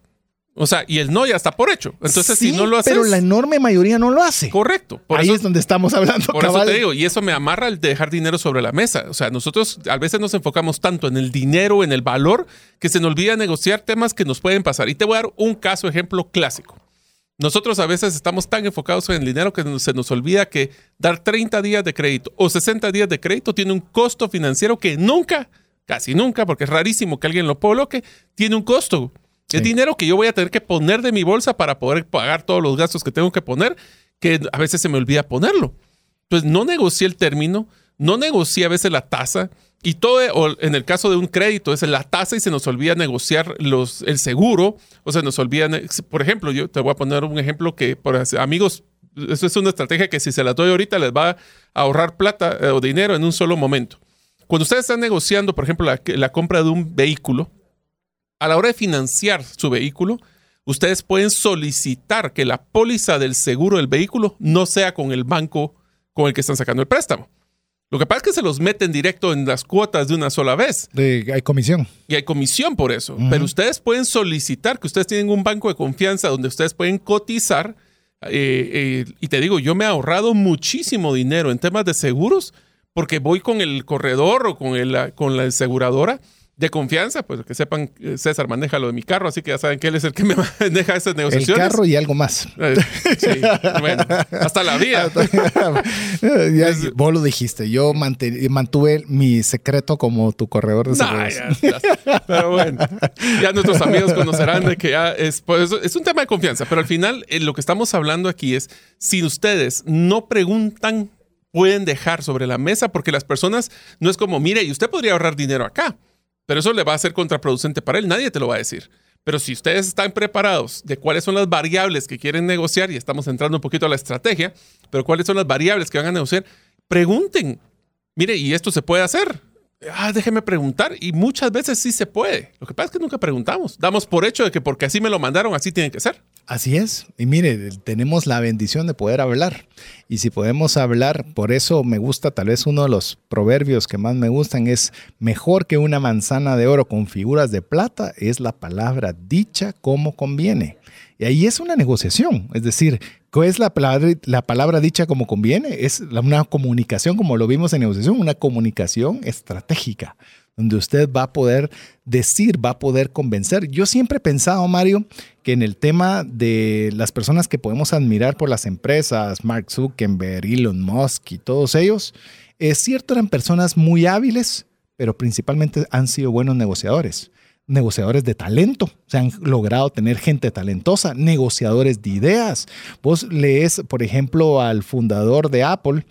Speaker 3: O sea, y el no ya está por hecho. Entonces,
Speaker 1: Sí,
Speaker 3: si no lo haces,
Speaker 1: Pero la enorme mayoría no lo hace.
Speaker 3: correcto. Por
Speaker 1: Ahí
Speaker 3: eso,
Speaker 1: es donde estamos hablando.
Speaker 3: por eso te digo, y eso me amarra el dejar dinero sobre la mesa. O sea, nosotros a veces nos enfocamos tanto en el dinero, en el valor, que se nos olvida negociar temas que nos pueden pasar. Y te voy a dar un caso, ejemplo clásico. Nosotros a veces estamos tan enfocados en el dinero que se nos olvida que dar 30 días de crédito o 60 días de crédito tiene un costo financiero que nunca, casi nunca, porque es rarísimo que alguien lo coloque, tiene un costo. Es
Speaker 1: Sí.
Speaker 3: dinero que yo voy a tener que poner de mi bolsa para poder pagar todos los gastos que tengo que poner, que a veces se me olvida ponerlo. Entonces, no negocié el término, no negocié a veces la tasa, y todo, o en el caso de un crédito, es la tasa y se nos olvida negociar los, el seguro, o se nos olvida, por ejemplo, yo te voy a poner un ejemplo que, por amigos, eso es una estrategia que si se la doy ahorita les va a ahorrar plata eh, o dinero en un solo momento. Cuando ustedes están negociando, por ejemplo, la, la compra de un vehículo, a la hora de financiar su vehículo, ustedes pueden solicitar que la póliza del seguro del vehículo no sea con el banco con el que están sacando el préstamo. Lo que pasa es que se los meten directo en las cuotas de una sola vez
Speaker 1: De- hay comisión.
Speaker 3: y hay comisión por eso. Pero ustedes pueden solicitar que ustedes tienen un banco de confianza donde ustedes pueden cotizar. eh, eh, y te digo, yo me he ahorrado muchísimo dinero en temas de seguros porque voy con el corredor o con, el, con la aseguradora de confianza. Pues que sepan, eh, César maneja lo de mi carro, así que ya saben que él es el que me maneja esas
Speaker 1: El
Speaker 3: negociaciones.
Speaker 1: carro y algo más.
Speaker 3: Eh, sí, bueno, hasta la vida.
Speaker 1: Ya, vos lo dijiste. Yo mantuve mi secreto como tu corredor de
Speaker 3: Nah,
Speaker 1: seguros.
Speaker 3: ya, ya. Pero bueno, ya nuestros amigos conocerán de que ya es, pues, es un tema de confianza. Pero al final, eh, lo que estamos hablando aquí es, si ustedes no preguntan, pueden dejar sobre la mesa, porque las personas no es como, mire, y usted podría ahorrar dinero acá, pero eso le va a ser contraproducente para él, nadie te lo va a decir. Pero si ustedes están preparados de cuáles son las variables que quieren negociar, y estamos entrando un poquito a la estrategia, pero cuáles son las variables que van a negociar, pregunten. Mire, ¿y esto se puede hacer? Ah, déjeme preguntar. Y muchas veces sí se puede. Lo que pasa es que nunca preguntamos. Damos por hecho de que porque así me lo mandaron, así tiene que ser.
Speaker 1: Así es. Y mire, tenemos la bendición de poder hablar. Y si podemos hablar, por eso me gusta, tal vez uno de los proverbios que más me gustan es, mejor que una manzana de oro con figuras de plata es la palabra dicha como conviene. Y ahí es una negociación. Es decir, ¿qué es la palabra, la palabra dicha como conviene? Es una comunicación, como lo vimos en negociación, una comunicación estratégica donde usted va a poder decir, va a poder convencer. Yo siempre he pensado, Mario, que en el tema de las personas que podemos admirar por las empresas, Mark Zuckerberg, Elon Musk y todos ellos, es cierto, eran personas muy hábiles, pero principalmente han sido buenos negociadores. negociadores de talento, se han logrado tener gente talentosa, negociadores de ideas. Vos lees, por ejemplo, al fundador de Apple,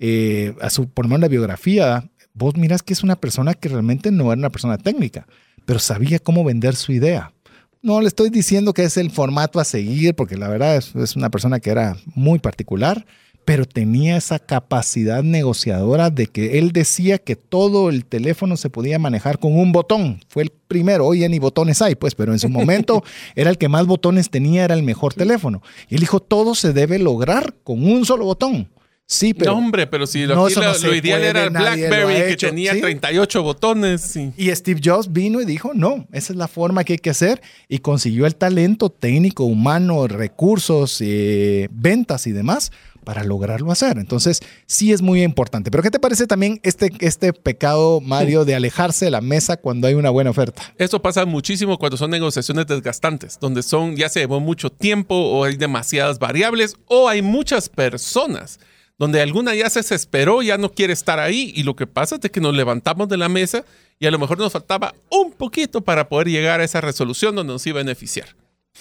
Speaker 1: eh, a su, por lo menos la biografía, vos miras que es una persona que realmente no era una persona técnica, pero sabía cómo vender su idea. No le estoy diciendo que es el formato a seguir, porque la verdad es, es una persona que era muy particular, pero tenía esa capacidad negociadora de que él decía que todo el teléfono se podía manejar con un botón. Fue el primero, hoy ya ni botones hay, pues, pero en su momento era el que más botones tenía, era el mejor teléfono. Y él dijo, todo se debe lograr con un solo botón. Sí, pero.
Speaker 3: No, hombre, pero si lo,
Speaker 1: No,
Speaker 3: aquí
Speaker 1: eso no
Speaker 3: lo-
Speaker 1: se
Speaker 3: lo ideal
Speaker 1: puede,
Speaker 3: era el Blackberry que tenía
Speaker 1: ¿sí?
Speaker 3: 38 botones. sí.
Speaker 1: Y Steve Jobs vino y dijo, no, esa es la forma que hay que hacer y consiguió el talento técnico, humano, recursos, eh, ventas y demás para lograrlo hacer. Entonces, sí es muy importante. Pero ¿qué te parece también este, este pecado, Mario, de alejarse de la mesa cuando hay una buena oferta?
Speaker 3: Eso pasa muchísimo cuando son negociaciones desgastantes, donde son ya se llevó mucho tiempo o hay demasiadas variables o hay muchas personas donde alguna ya se desesperó, ya no quiere estar ahí y lo que pasa es que nos levantamos de la mesa y a lo mejor nos faltaba un poquito para poder llegar a esa resolución donde nos iba a beneficiar.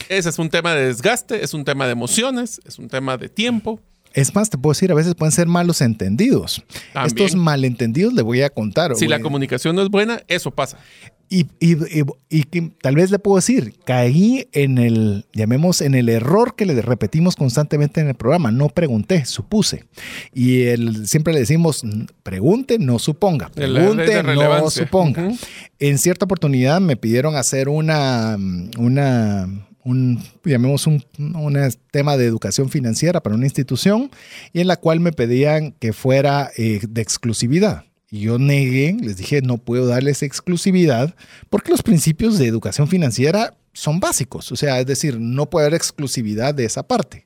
Speaker 3: Ese es un tema de desgaste, es un tema de emociones, es un tema de tiempo.
Speaker 1: Es más, te puedo decir, a veces pueden ser malos entendidos.
Speaker 3: También.
Speaker 1: Estos malentendidos le voy a contar.
Speaker 3: Si la comunicación no es buena, eso pasa.
Speaker 1: Y, y- y- y que tal vez le puedo decir, caí en el, llamemos, en el error que le repetimos constantemente en el programa. No pregunté, supuse. Y el, siempre le decimos, "N- pregunte, no suponga. Pregunte, no suponga. En cierta oportunidad me pidieron hacer una, una un, llamemos un, un tema de educación financiera para una institución y en la cual me pedían que fuera eh, de exclusividad. Y yo negué, les dije, no puedo darles exclusividad porque los principios de educación financiera son básicos. O sea, es decir, no puede haber exclusividad de esa parte.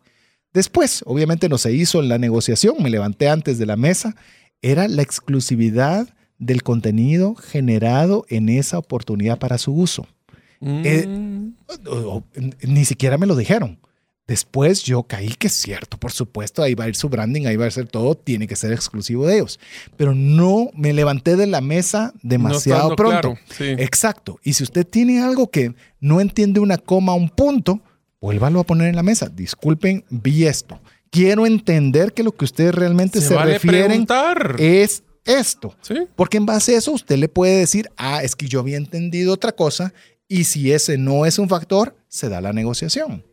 Speaker 1: Después, obviamente no se hizo en la negociación, me levanté antes de la mesa, era la exclusividad del contenido generado en esa oportunidad para su uso. Eh,
Speaker 3: Mm.
Speaker 1: O- o- ni siquiera me lo dijeron. Después yo caí que es cierto, por supuesto, ahí va a ir su branding, ahí va a ser todo, tiene que ser exclusivo de ellos. Pero no me levanté de la mesa demasiado pronto.
Speaker 3: claro, sí.
Speaker 1: Exacto. Y si usted tiene algo que no entiende una coma, un punto, vuélvalo a poner en la mesa. Disculpen, vi esto. Quiero entender que lo que ustedes realmente se,
Speaker 3: vale
Speaker 1: refieren
Speaker 3: preguntar.
Speaker 1: es esto.
Speaker 3: Sí.
Speaker 1: Porque en base a eso usted le puede decir, ah, es que yo había entendido otra cosa y si ese no es un factor, se da la negociación.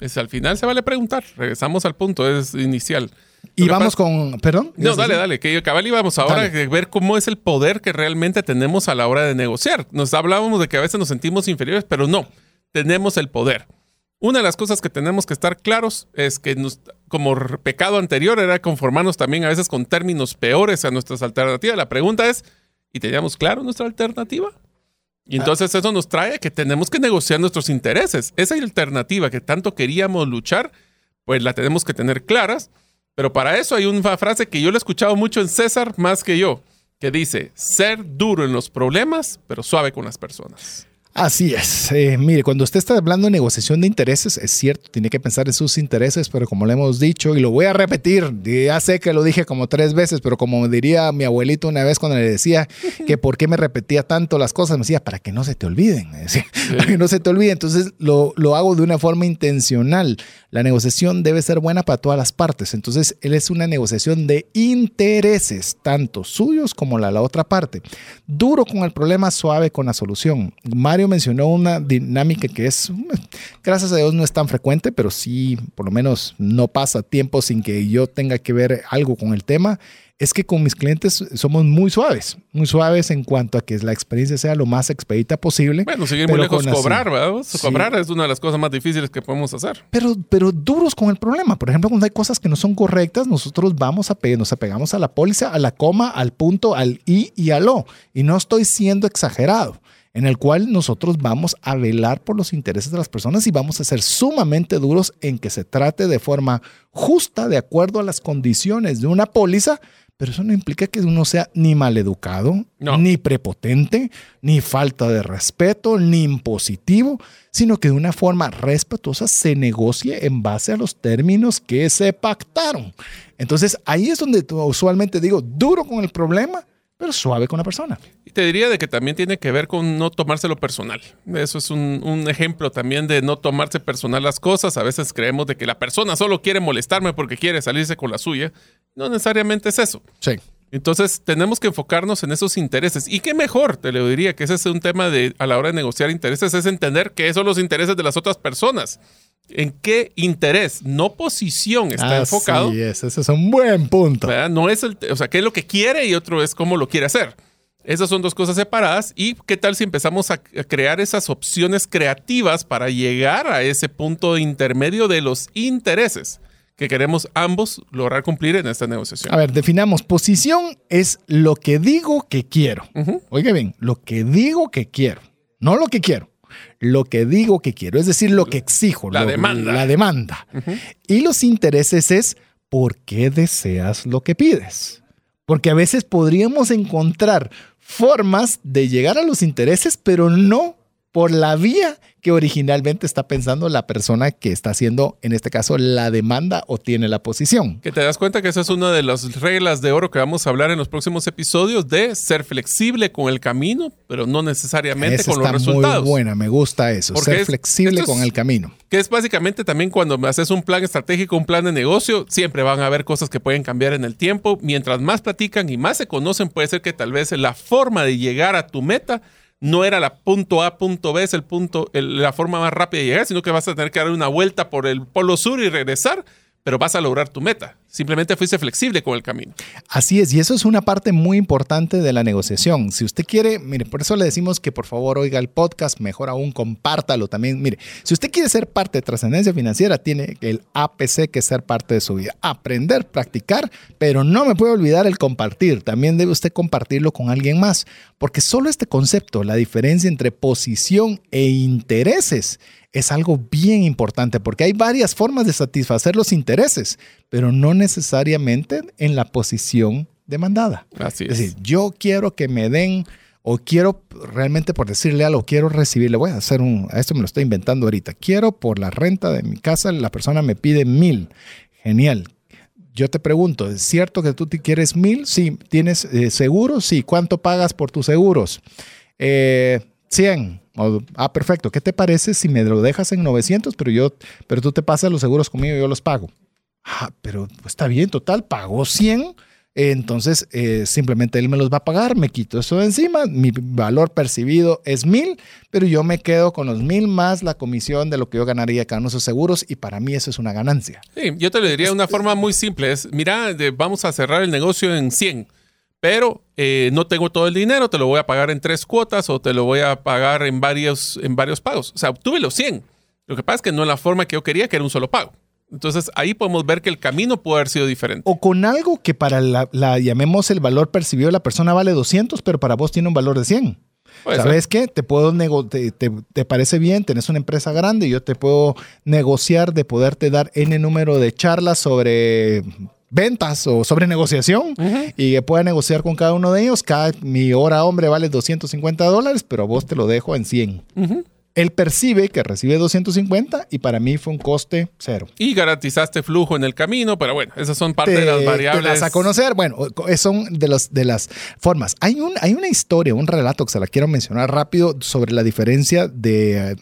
Speaker 3: Es, al final se vale preguntar. Regresamos al punto, es inicial.
Speaker 1: Y vamos con, perdón.
Speaker 3: No,
Speaker 1: ¿ibas a
Speaker 3: dale, dale, que cabal íbamos ahora a ver cómo es el poder que realmente tenemos a la hora de negociar. Nos hablábamos de que a veces nos sentimos inferiores, pero no, tenemos el poder. Una de las cosas que tenemos que estar claros es que nos- como pecado anterior era conformarnos también a veces con términos peores a nuestras alternativas. La pregunta es, ¿y teníamos claro nuestra alternativa? Y entonces eso nos trae que tenemos que negociar nuestros intereses. Esa alternativa que tanto queríamos luchar, pues la tenemos que tener claras. Pero para eso hay una frase que yo le he escuchado mucho en César más que yo, que dice, ser duro en los problemas, pero suave con las personas.
Speaker 1: Así es. Eh, mire, cuando usted está hablando de negociación de intereses, es cierto, tiene que pensar en sus intereses, pero como le hemos dicho, y lo voy a repetir, ya sé que lo dije como tres veces, pero como diría mi abuelito una vez cuando le decía que por qué me repetía tanto las cosas, me decía, para que no se te olviden, me decía, para que no se te olvide. Entonces lo, lo hago de una forma intencional. La negociación debe ser buena para todas las partes. Entonces, él es una negociación de intereses, tanto suyos como la, la otra parte. Duro con el problema, suave con la solución. Mario mencionó una dinámica que es, gracias a Dios, no es tan frecuente, pero sí, por lo menos no pasa tiempo sin que yo tenga que ver algo con el tema. Es que con mis clientes somos muy suaves, muy suaves en cuanto a que la experiencia sea lo más expedita posible.
Speaker 3: Bueno, seguir muy lejos, cobrar, ¿verdad?
Speaker 1: Sí.
Speaker 3: Cobrar es una de las cosas más difíciles que podemos hacer.
Speaker 1: pero, pero duros con el problema. Por ejemplo, cuando hay cosas que no son correctas, nosotros vamos a pegar, nos apegamos a la póliza, a la coma, al punto, al i y al o. Y no estoy siendo exagerado, en el cual nosotros vamos a velar por los intereses de las personas y vamos a ser sumamente duros en que se trate de forma justa, de acuerdo a las condiciones de una póliza. Pero eso no implica que uno sea ni maleducado,
Speaker 3: No.
Speaker 1: ni prepotente, ni falta de respeto, ni impositivo, sino que de una forma respetuosa se negocie en base a los términos que se pactaron. Entonces ahí es donde tú- usualmente digo, duro con el problema, pero suave con la persona.
Speaker 3: Y te diría de que también tiene que ver con no tomárselo personal. Eso es un, un, ejemplo también de no tomarse personal las cosas. A veces creemos de que la persona solo quiere molestarme porque quiere salirse con la suya. No necesariamente es eso.
Speaker 1: Sí.
Speaker 3: Entonces tenemos que enfocarnos en esos intereses. Y qué mejor, te lo diría, que ese es un tema de a la hora de negociar intereses, es entender qué son los intereses de las otras personas. ¿En qué interés, no posición está enfocado?
Speaker 1: Sí, ese es un buen punto.
Speaker 3: No es el, o sea, qué es lo que quiere y otro es cómo lo quiere hacer. Esas son dos cosas separadas. ¿Y qué tal si empezamos a crear esas opciones creativas para llegar a ese punto intermedio de los intereses? que queremos ambos lograr cumplir en esta negociación.
Speaker 1: A ver, definamos. Posición es lo que digo que quiero. Oiga bien, lo que digo que quiero, no lo que quiero lo que digo que quiero, es decir, lo que exijo.
Speaker 3: La demanda.
Speaker 1: La demanda. Y los intereses es por qué deseas lo que pides. Porque a veces podríamos encontrar formas de llegar a los intereses, pero no por la vía que originalmente está pensando la persona que está haciendo, en este caso, la demanda o tiene la posición.
Speaker 3: Que te das cuenta que esa es una de las reglas de oro que vamos a hablar en los próximos episodios de ser flexible con el camino, pero no necesariamente con los resultados.
Speaker 1: Muy buena, me gusta eso, ser flexible con el camino.
Speaker 3: Que es básicamente también cuando haces un plan estratégico, un plan de negocio, siempre van a haber cosas que pueden cambiar en el tiempo. Mientras más platican y más se conocen, puede ser que tal vez la forma de llegar a tu meta no era la punto A, punto B, es el punto, la forma más rápida de llegar, sino que vas a tener que dar una vuelta por el polo sur y regresar, pero vas a lograr tu meta. Simplemente fuiste flexible con el camino.
Speaker 1: Así es, y eso es una parte muy importante de la negociación. Si usted quiere, mire, por eso le decimos que por favor oiga el podcast, mejor aún compártalo también. Mire, si usted quiere ser parte de trascendencia financiera, tiene el APC que ser parte de su vida. Aprender, practicar, pero no me puede olvidar el compartir. También debe usted compartirlo con alguien más, porque solo este concepto, la diferencia entre posición e intereses, es algo bien importante porque hay varias formas de satisfacer los intereses, pero no necesariamente en la posición demandada.
Speaker 3: Así
Speaker 1: es. Es decir, yo quiero que me den o quiero realmente por decirle algo, quiero recibirle, voy a hacer un, a esto me lo estoy inventando ahorita, quiero por la renta de mi casa, la persona me pide mil. Genial. Yo te pregunto, ¿es cierto que tú te quieres mil? Sí. ¿Tienes eh, seguros? Sí. ¿Cuánto pagas por tus seguros? Eh, 100 ah, perfecto. ¿Qué te parece si me lo dejas en 900, pero yo, pero tú te pasas los seguros conmigo y yo los pago? Ah, pero está bien, total, pagó 100. Entonces, eh, simplemente él me los va a pagar, me quito eso de encima, mi valor percibido es mil, pero yo me quedo con los mil más la comisión de lo que yo ganaría cada uno de esos seguros y para mí eso es una ganancia.
Speaker 3: Sí, yo te lo diría de una forma muy simple, es, mira, vamos a cerrar el negocio en 100 pero eh, no tengo todo el dinero, te lo voy a pagar en tres cuotas o te lo voy a pagar en varios, en varios pagos. O sea, obtuve los 100. Lo que pasa es que no es la forma que yo quería, que era un solo pago. Entonces ahí podemos ver que el camino puede haber sido diferente.
Speaker 1: O con algo que para la, llamemos el valor percibido de la persona vale 200, pero para vos tiene un valor de 100. ¿Sabes qué? Te puedo te, te, parece bien, tenés una empresa grande, y yo te puedo negociar de poderte dar N número de charlas sobre ventas o sobre negociación y que pueda negociar con cada uno de ellos. Cada, mi hora hombre vale 250 dólares, pero vos te lo dejo en 100 él percibe que recibe 250 y para mí fue un coste cero.
Speaker 3: Y garantizaste flujo en el camino, pero bueno, esas son parte de las variables.
Speaker 1: Te a conocer, bueno, son de, los, de las formas. Hay, un, hay una historia, un relato que se la quiero mencionar rápido sobre la diferencia de,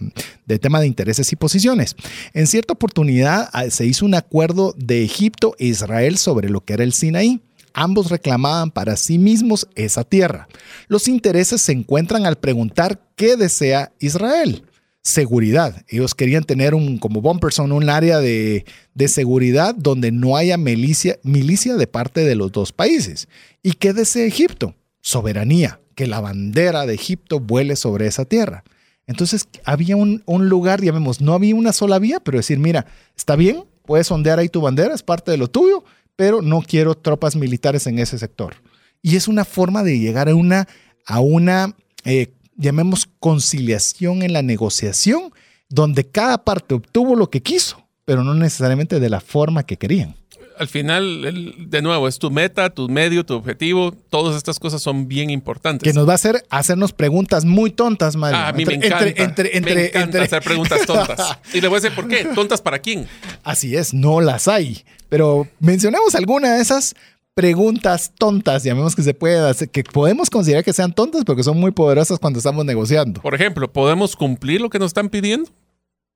Speaker 1: de tema de intereses y posiciones. En cierta oportunidad ah, se hizo un acuerdo de Egipto e Israel sobre lo que era el Sinaí. Ambos reclamaban para sí mismos esa tierra. Los intereses se encuentran al preguntar qué desea Israel. Seguridad. Ellos querían tener un, como un área de, seguridad donde no haya milicia, milicia de parte de los dos países. ¿Y qué desea Egipto? Soberanía, que la bandera de Egipto vuele sobre esa tierra. Entonces había un, un lugar, digamos, no había una sola vía, pero decir, mira, está bien, puedes ondear ahí tu bandera, es parte de lo tuyo, pero no quiero tropas militares en ese sector. Y es una forma de llegar a una, a una eh, llamemos, conciliación en la negociación, donde cada parte obtuvo lo que quiso, pero no necesariamente de la forma que querían.
Speaker 3: Al final, de nuevo, es tu meta, tu medio, tu objetivo. Todas estas cosas son bien importantes.
Speaker 1: Que nos va a hacer hacernos preguntas muy tontas, Mario.
Speaker 3: Ah, a mí me encanta. me encanta hacer preguntas tontas. y le voy a decir, ¿por qué? ¿Tontas para quién?
Speaker 1: Así es, no las hay. Pero mencionemos alguna de esas preguntas tontas, llamemos que se puede hacer, que podemos considerar que sean tontas porque son muy poderosas cuando estamos negociando.
Speaker 3: Por ejemplo, ¿podemos cumplir lo que nos están pidiendo?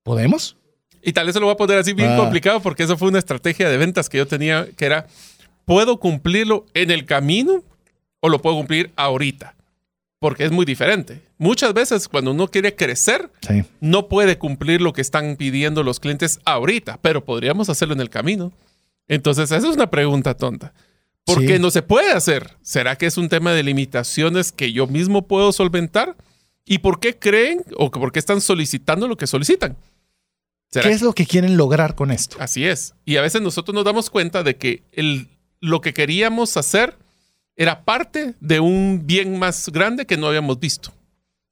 Speaker 1: ¿Podemos?
Speaker 3: Y tal vez se lo voy a poner así bien
Speaker 1: Ah.
Speaker 3: complicado porque eso fue una estrategia de ventas que yo tenía, que era, ¿puedo cumplirlo en el camino o lo puedo cumplir ahorita? Porque es muy diferente. Muchas veces cuando uno quiere crecer,
Speaker 1: Sí.
Speaker 3: no puede cumplir lo que están pidiendo los clientes ahorita, pero podríamos hacerlo en el camino. Entonces, esa es una pregunta tonta. ¿Por
Speaker 1: Sí.
Speaker 3: qué no se puede hacer? ¿Será que es un tema de limitaciones que yo mismo puedo solventar? ¿Y por qué creen o por qué están solicitando lo que solicitan? ¿Será
Speaker 1: ¿Qué es lo que quieren lograr con esto?
Speaker 3: Así es. Y a veces nosotros nos damos cuenta de que el, lo que queríamos hacer era parte de un bien más grande que no habíamos visto.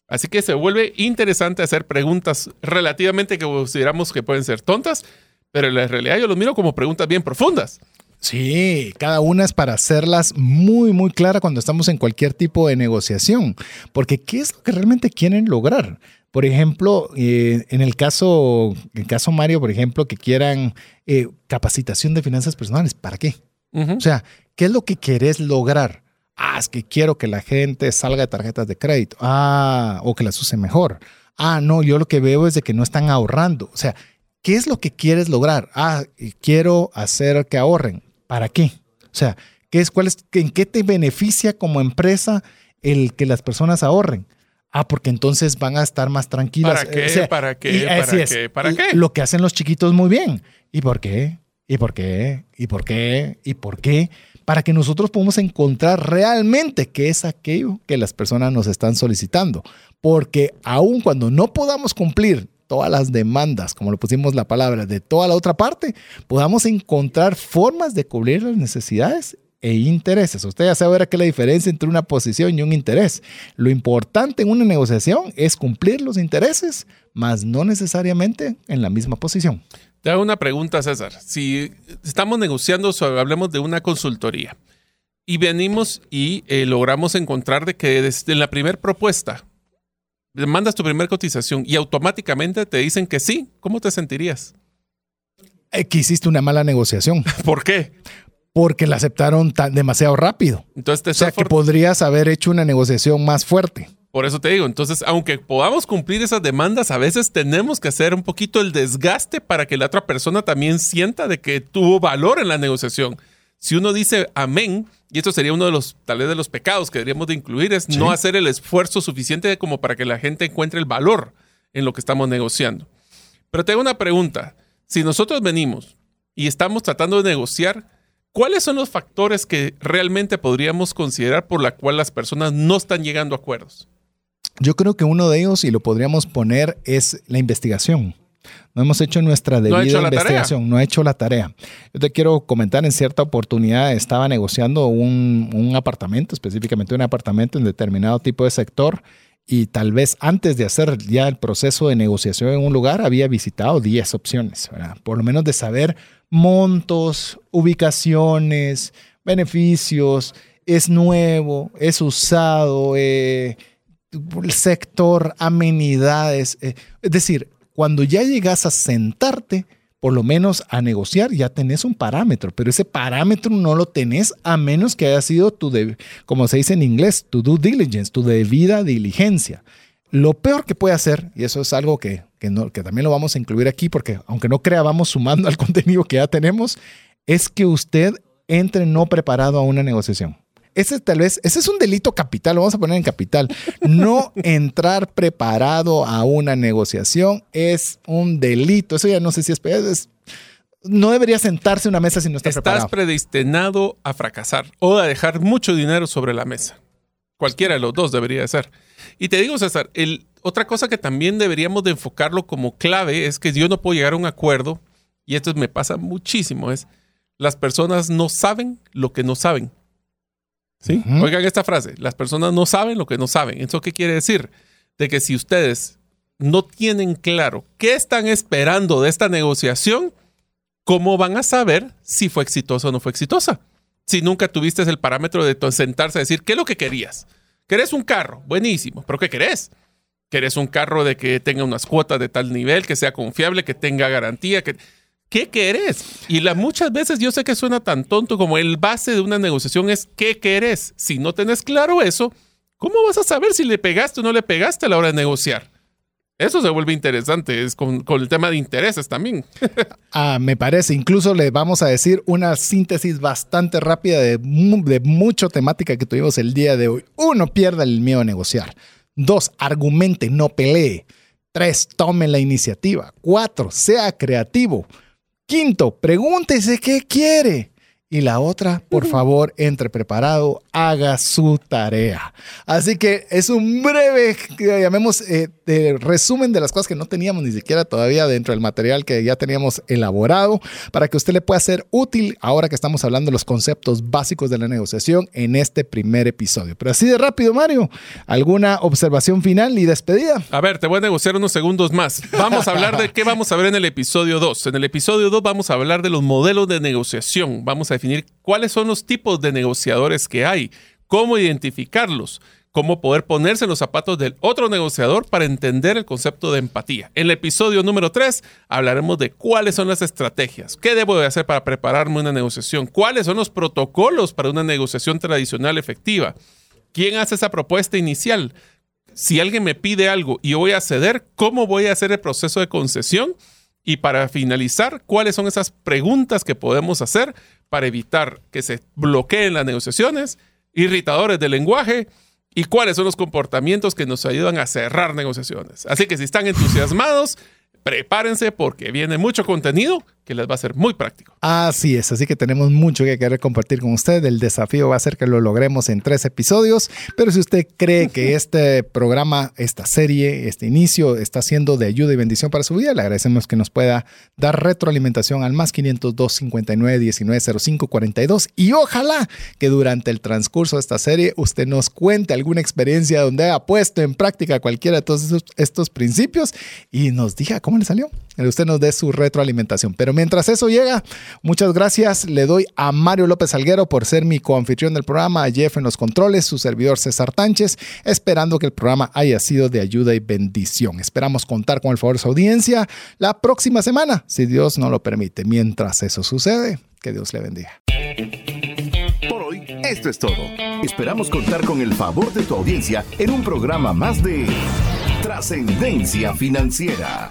Speaker 3: Así que se vuelve interesante hacer preguntas relativamente que consideramos que pueden ser tontas, pero en la realidad yo los miro como preguntas bien profundas.
Speaker 1: Sí, cada una es para hacerlas muy, muy clara cuando estamos en cualquier tipo de negociación. Porque ¿qué es lo que realmente quieren lograr? Por ejemplo, eh, en el caso, en el caso Mario, por ejemplo, que quieran eh, capacitación de finanzas personales, ¿para qué? O sea, ¿qué es lo que querés lograr? Ah, es que quiero que la gente salga de tarjetas de crédito. Ah, o que las use mejor. Ah, no, yo lo que veo es de que no están ahorrando. O sea, ¿qué es lo que quieres lograr? Ah, quiero hacer que ahorren. ¿Para qué? O sea, ¿qué es, cuál es, ¿en qué te beneficia como empresa el que las personas ahorren? Ah, porque entonces van a estar más tranquilas.
Speaker 3: ¿Para qué?
Speaker 1: O sea,
Speaker 3: ¿Para qué?
Speaker 1: y
Speaker 3: ¿Para
Speaker 1: es.
Speaker 3: qué? ¿Para qué?
Speaker 1: Lo que hacen los chiquitos muy bien. ¿Y por qué? ¿Y por qué? ¿Y por qué? ¿Y por qué? Para que nosotros podamos encontrar realmente qué es aquello que las personas nos están solicitando. Porque aun cuando no podamos cumplir todas las demandas, como lo pusimos la palabra, de toda la otra parte, podamos encontrar formas de cubrir las necesidades e intereses. Usted ya sabe es la diferencia entre una posición y un interés. Lo importante en una negociación es cumplir los intereses, mas no necesariamente en la misma posición.
Speaker 3: Te hago una pregunta, César. Si estamos negociando, sobre- hablemos de una consultoría, y venimos y eh, logramos encontrar de que desde la primera propuesta, mandas tu primera cotización y automáticamente te dicen que sí, ¿cómo te sentirías?
Speaker 1: Eh, que hiciste una mala negociación
Speaker 3: ¿Por qué?
Speaker 1: porque la aceptaron tan, demasiado rápido.
Speaker 3: Entonces te
Speaker 1: O sea que podrías haber hecho una negociación más fuerte.
Speaker 3: Por eso te digo, entonces, aunque podamos cumplir esas demandas, a veces tenemos que hacer un poquito el desgaste para que la otra persona también sienta de que tuvo valor en la negociación. Si uno dice amén, y esto sería uno de los, tal vez de los pecados que deberíamos de incluir, es no hacer el esfuerzo suficiente como para que la gente encuentre el valor en lo que estamos negociando. Pero tengo una pregunta. Si nosotros venimos y estamos tratando de negociar, ¿cuáles son los factores que realmente podríamos considerar por la cual las personas no están llegando a acuerdos?
Speaker 1: Yo creo que uno de ellos, y lo podríamos poner, es la investigación. No hemos hecho nuestra
Speaker 3: No
Speaker 1: debida
Speaker 3: hecho
Speaker 1: investigación, no ha hecho la tarea. Yo te quiero comentar, en cierta oportunidad estaba negociando un, un apartamento, específicamente un apartamento en determinado tipo de sector, y tal vez antes de hacer ya el proceso de negociación en un lugar, había visitado 10 opciones, ¿verdad? por lo menos de saber montos, ubicaciones, beneficios, es nuevo, es usado, eh, el sector, amenidades. eh, es decir, cuando ya llegas a sentarte, por lo menos a negociar, ya tenés un parámetro, pero ese parámetro no lo tenés a menos que haya sido tu, como se dice en inglés, tu due diligence, tu debida diligencia. Lo peor que puede hacer, y eso es algo que, que, que también lo vamos a incluir aquí, porque aunque no crea, vamos sumando al contenido que ya tenemos, es que usted entre no preparado a una negociación. Ese tal vez, ese es un delito capital, lo vamos a poner en capital. No entrar preparado a una negociación es un delito. Eso ya no sé si es, es- no debería sentarse a una mesa si no está
Speaker 3: Estás
Speaker 1: preparado.
Speaker 3: predestinado a fracasar o a dejar mucho dinero sobre la mesa. Cualquiera de los dos debería de ser. Y te digo, César, el, otra cosa que también deberíamos de enfocarlo como clave es que yo no puedo llegar a un acuerdo, y esto me pasa muchísimo, es las personas no saben lo que no saben. ¿Sí?
Speaker 1: Ujú.
Speaker 3: Oigan esta frase, las personas no saben lo que no saben. ¿Eso qué quiere decir? De que si ustedes no tienen claro qué están esperando de esta negociación, ¿cómo van a saber si fue exitosa o no fue exitosa? Si nunca tuviste el parámetro de sentarse a decir, ¿qué es lo que querías? ¿Querés un carro? Buenísimo, pero ¿qué querés? ¿Querés un carro de que tenga unas cuotas de tal nivel, que sea confiable, que tenga garantía? Que... ¿Qué querés? Y la, muchas veces yo sé que suena tan tonto como el base de una negociación es ¿qué querés? Si no tenés claro eso, ¿cómo vas a saber si le pegaste o no le pegaste a la hora de negociar? Eso se vuelve interesante, es con, el tema de intereses también.
Speaker 1: ah, me parece, incluso le vamos a decir una síntesis bastante rápida de, de mucha temática que tuvimos el día de hoy. Uno, pierda el miedo a negociar. Dos, argumente, no pelee. Tres, tome la iniciativa. Cuatro, sea creativo. Quinto, pregúntese qué quiere. Y la otra, por favor, entre preparado, haga su tarea. Así que es un breve, llamemos, eh, resumen de las cosas que no teníamos ni siquiera todavía dentro del material que ya teníamos elaborado para que usted le pueda ser útil ahora que estamos hablando de los conceptos básicos de la negociación en este primer episodio. Pero así de rápido, Mario, ¿alguna observación final y despedida?
Speaker 3: A ver, te voy a negociar unos segundos más. Vamos a hablar de qué vamos a ver en el episodio 2. En el episodio 2 vamos a hablar de los modelos de negociación. Vamos a definir cuáles son los tipos de negociadores que hay, cómo identificarlos, cómo poder ponerse en los zapatos del otro negociador para entender el concepto de empatía. En el episodio número 3 hablaremos de cuáles son las estrategias, qué debo de hacer para prepararme una negociación, cuáles son los protocolos para una negociación tradicional efectiva, quién hace esa propuesta inicial, si alguien me pide algo y yo voy a ceder, ¿cómo voy a hacer el proceso de concesión? Y para finalizar, ¿cuáles son esas preguntas que podemos hacer para evitar que se bloqueen las negociaciones? Irritadores del lenguaje y cuáles son los comportamientos que nos ayudan a cerrar negociaciones. Así que si están entusiasmados, prepárense porque viene mucho contenido que les va a ser muy práctico.
Speaker 1: Así es, así que tenemos mucho que querer compartir con usted. El desafío va a ser que lo logremos en tres episodios, pero si usted cree que este programa, esta serie, este inicio está siendo de ayuda y bendición para su vida, le agradecemos que nos pueda dar retroalimentación al más 502 59 19 05 42 y ojalá que durante el transcurso de esta serie usted nos cuente alguna experiencia donde haya puesto en práctica cualquiera de todos estos principios y nos diga cómo le salió. Usted nos dé su retroalimentación. Pero mientras eso llega, muchas gracias. Le doy a Mario López Alguero por ser mi coanfitrión del programa, a Jeff en los controles, su servidor César Tánchez, esperando que el programa haya sido de ayuda y bendición. Esperamos contar con el favor de su audiencia la próxima semana, si Dios no lo permite. Mientras eso sucede, que Dios le bendiga.
Speaker 2: Por hoy, esto es todo. Esperamos contar con el favor de tu audiencia en un programa más de Trascendencia Financiera.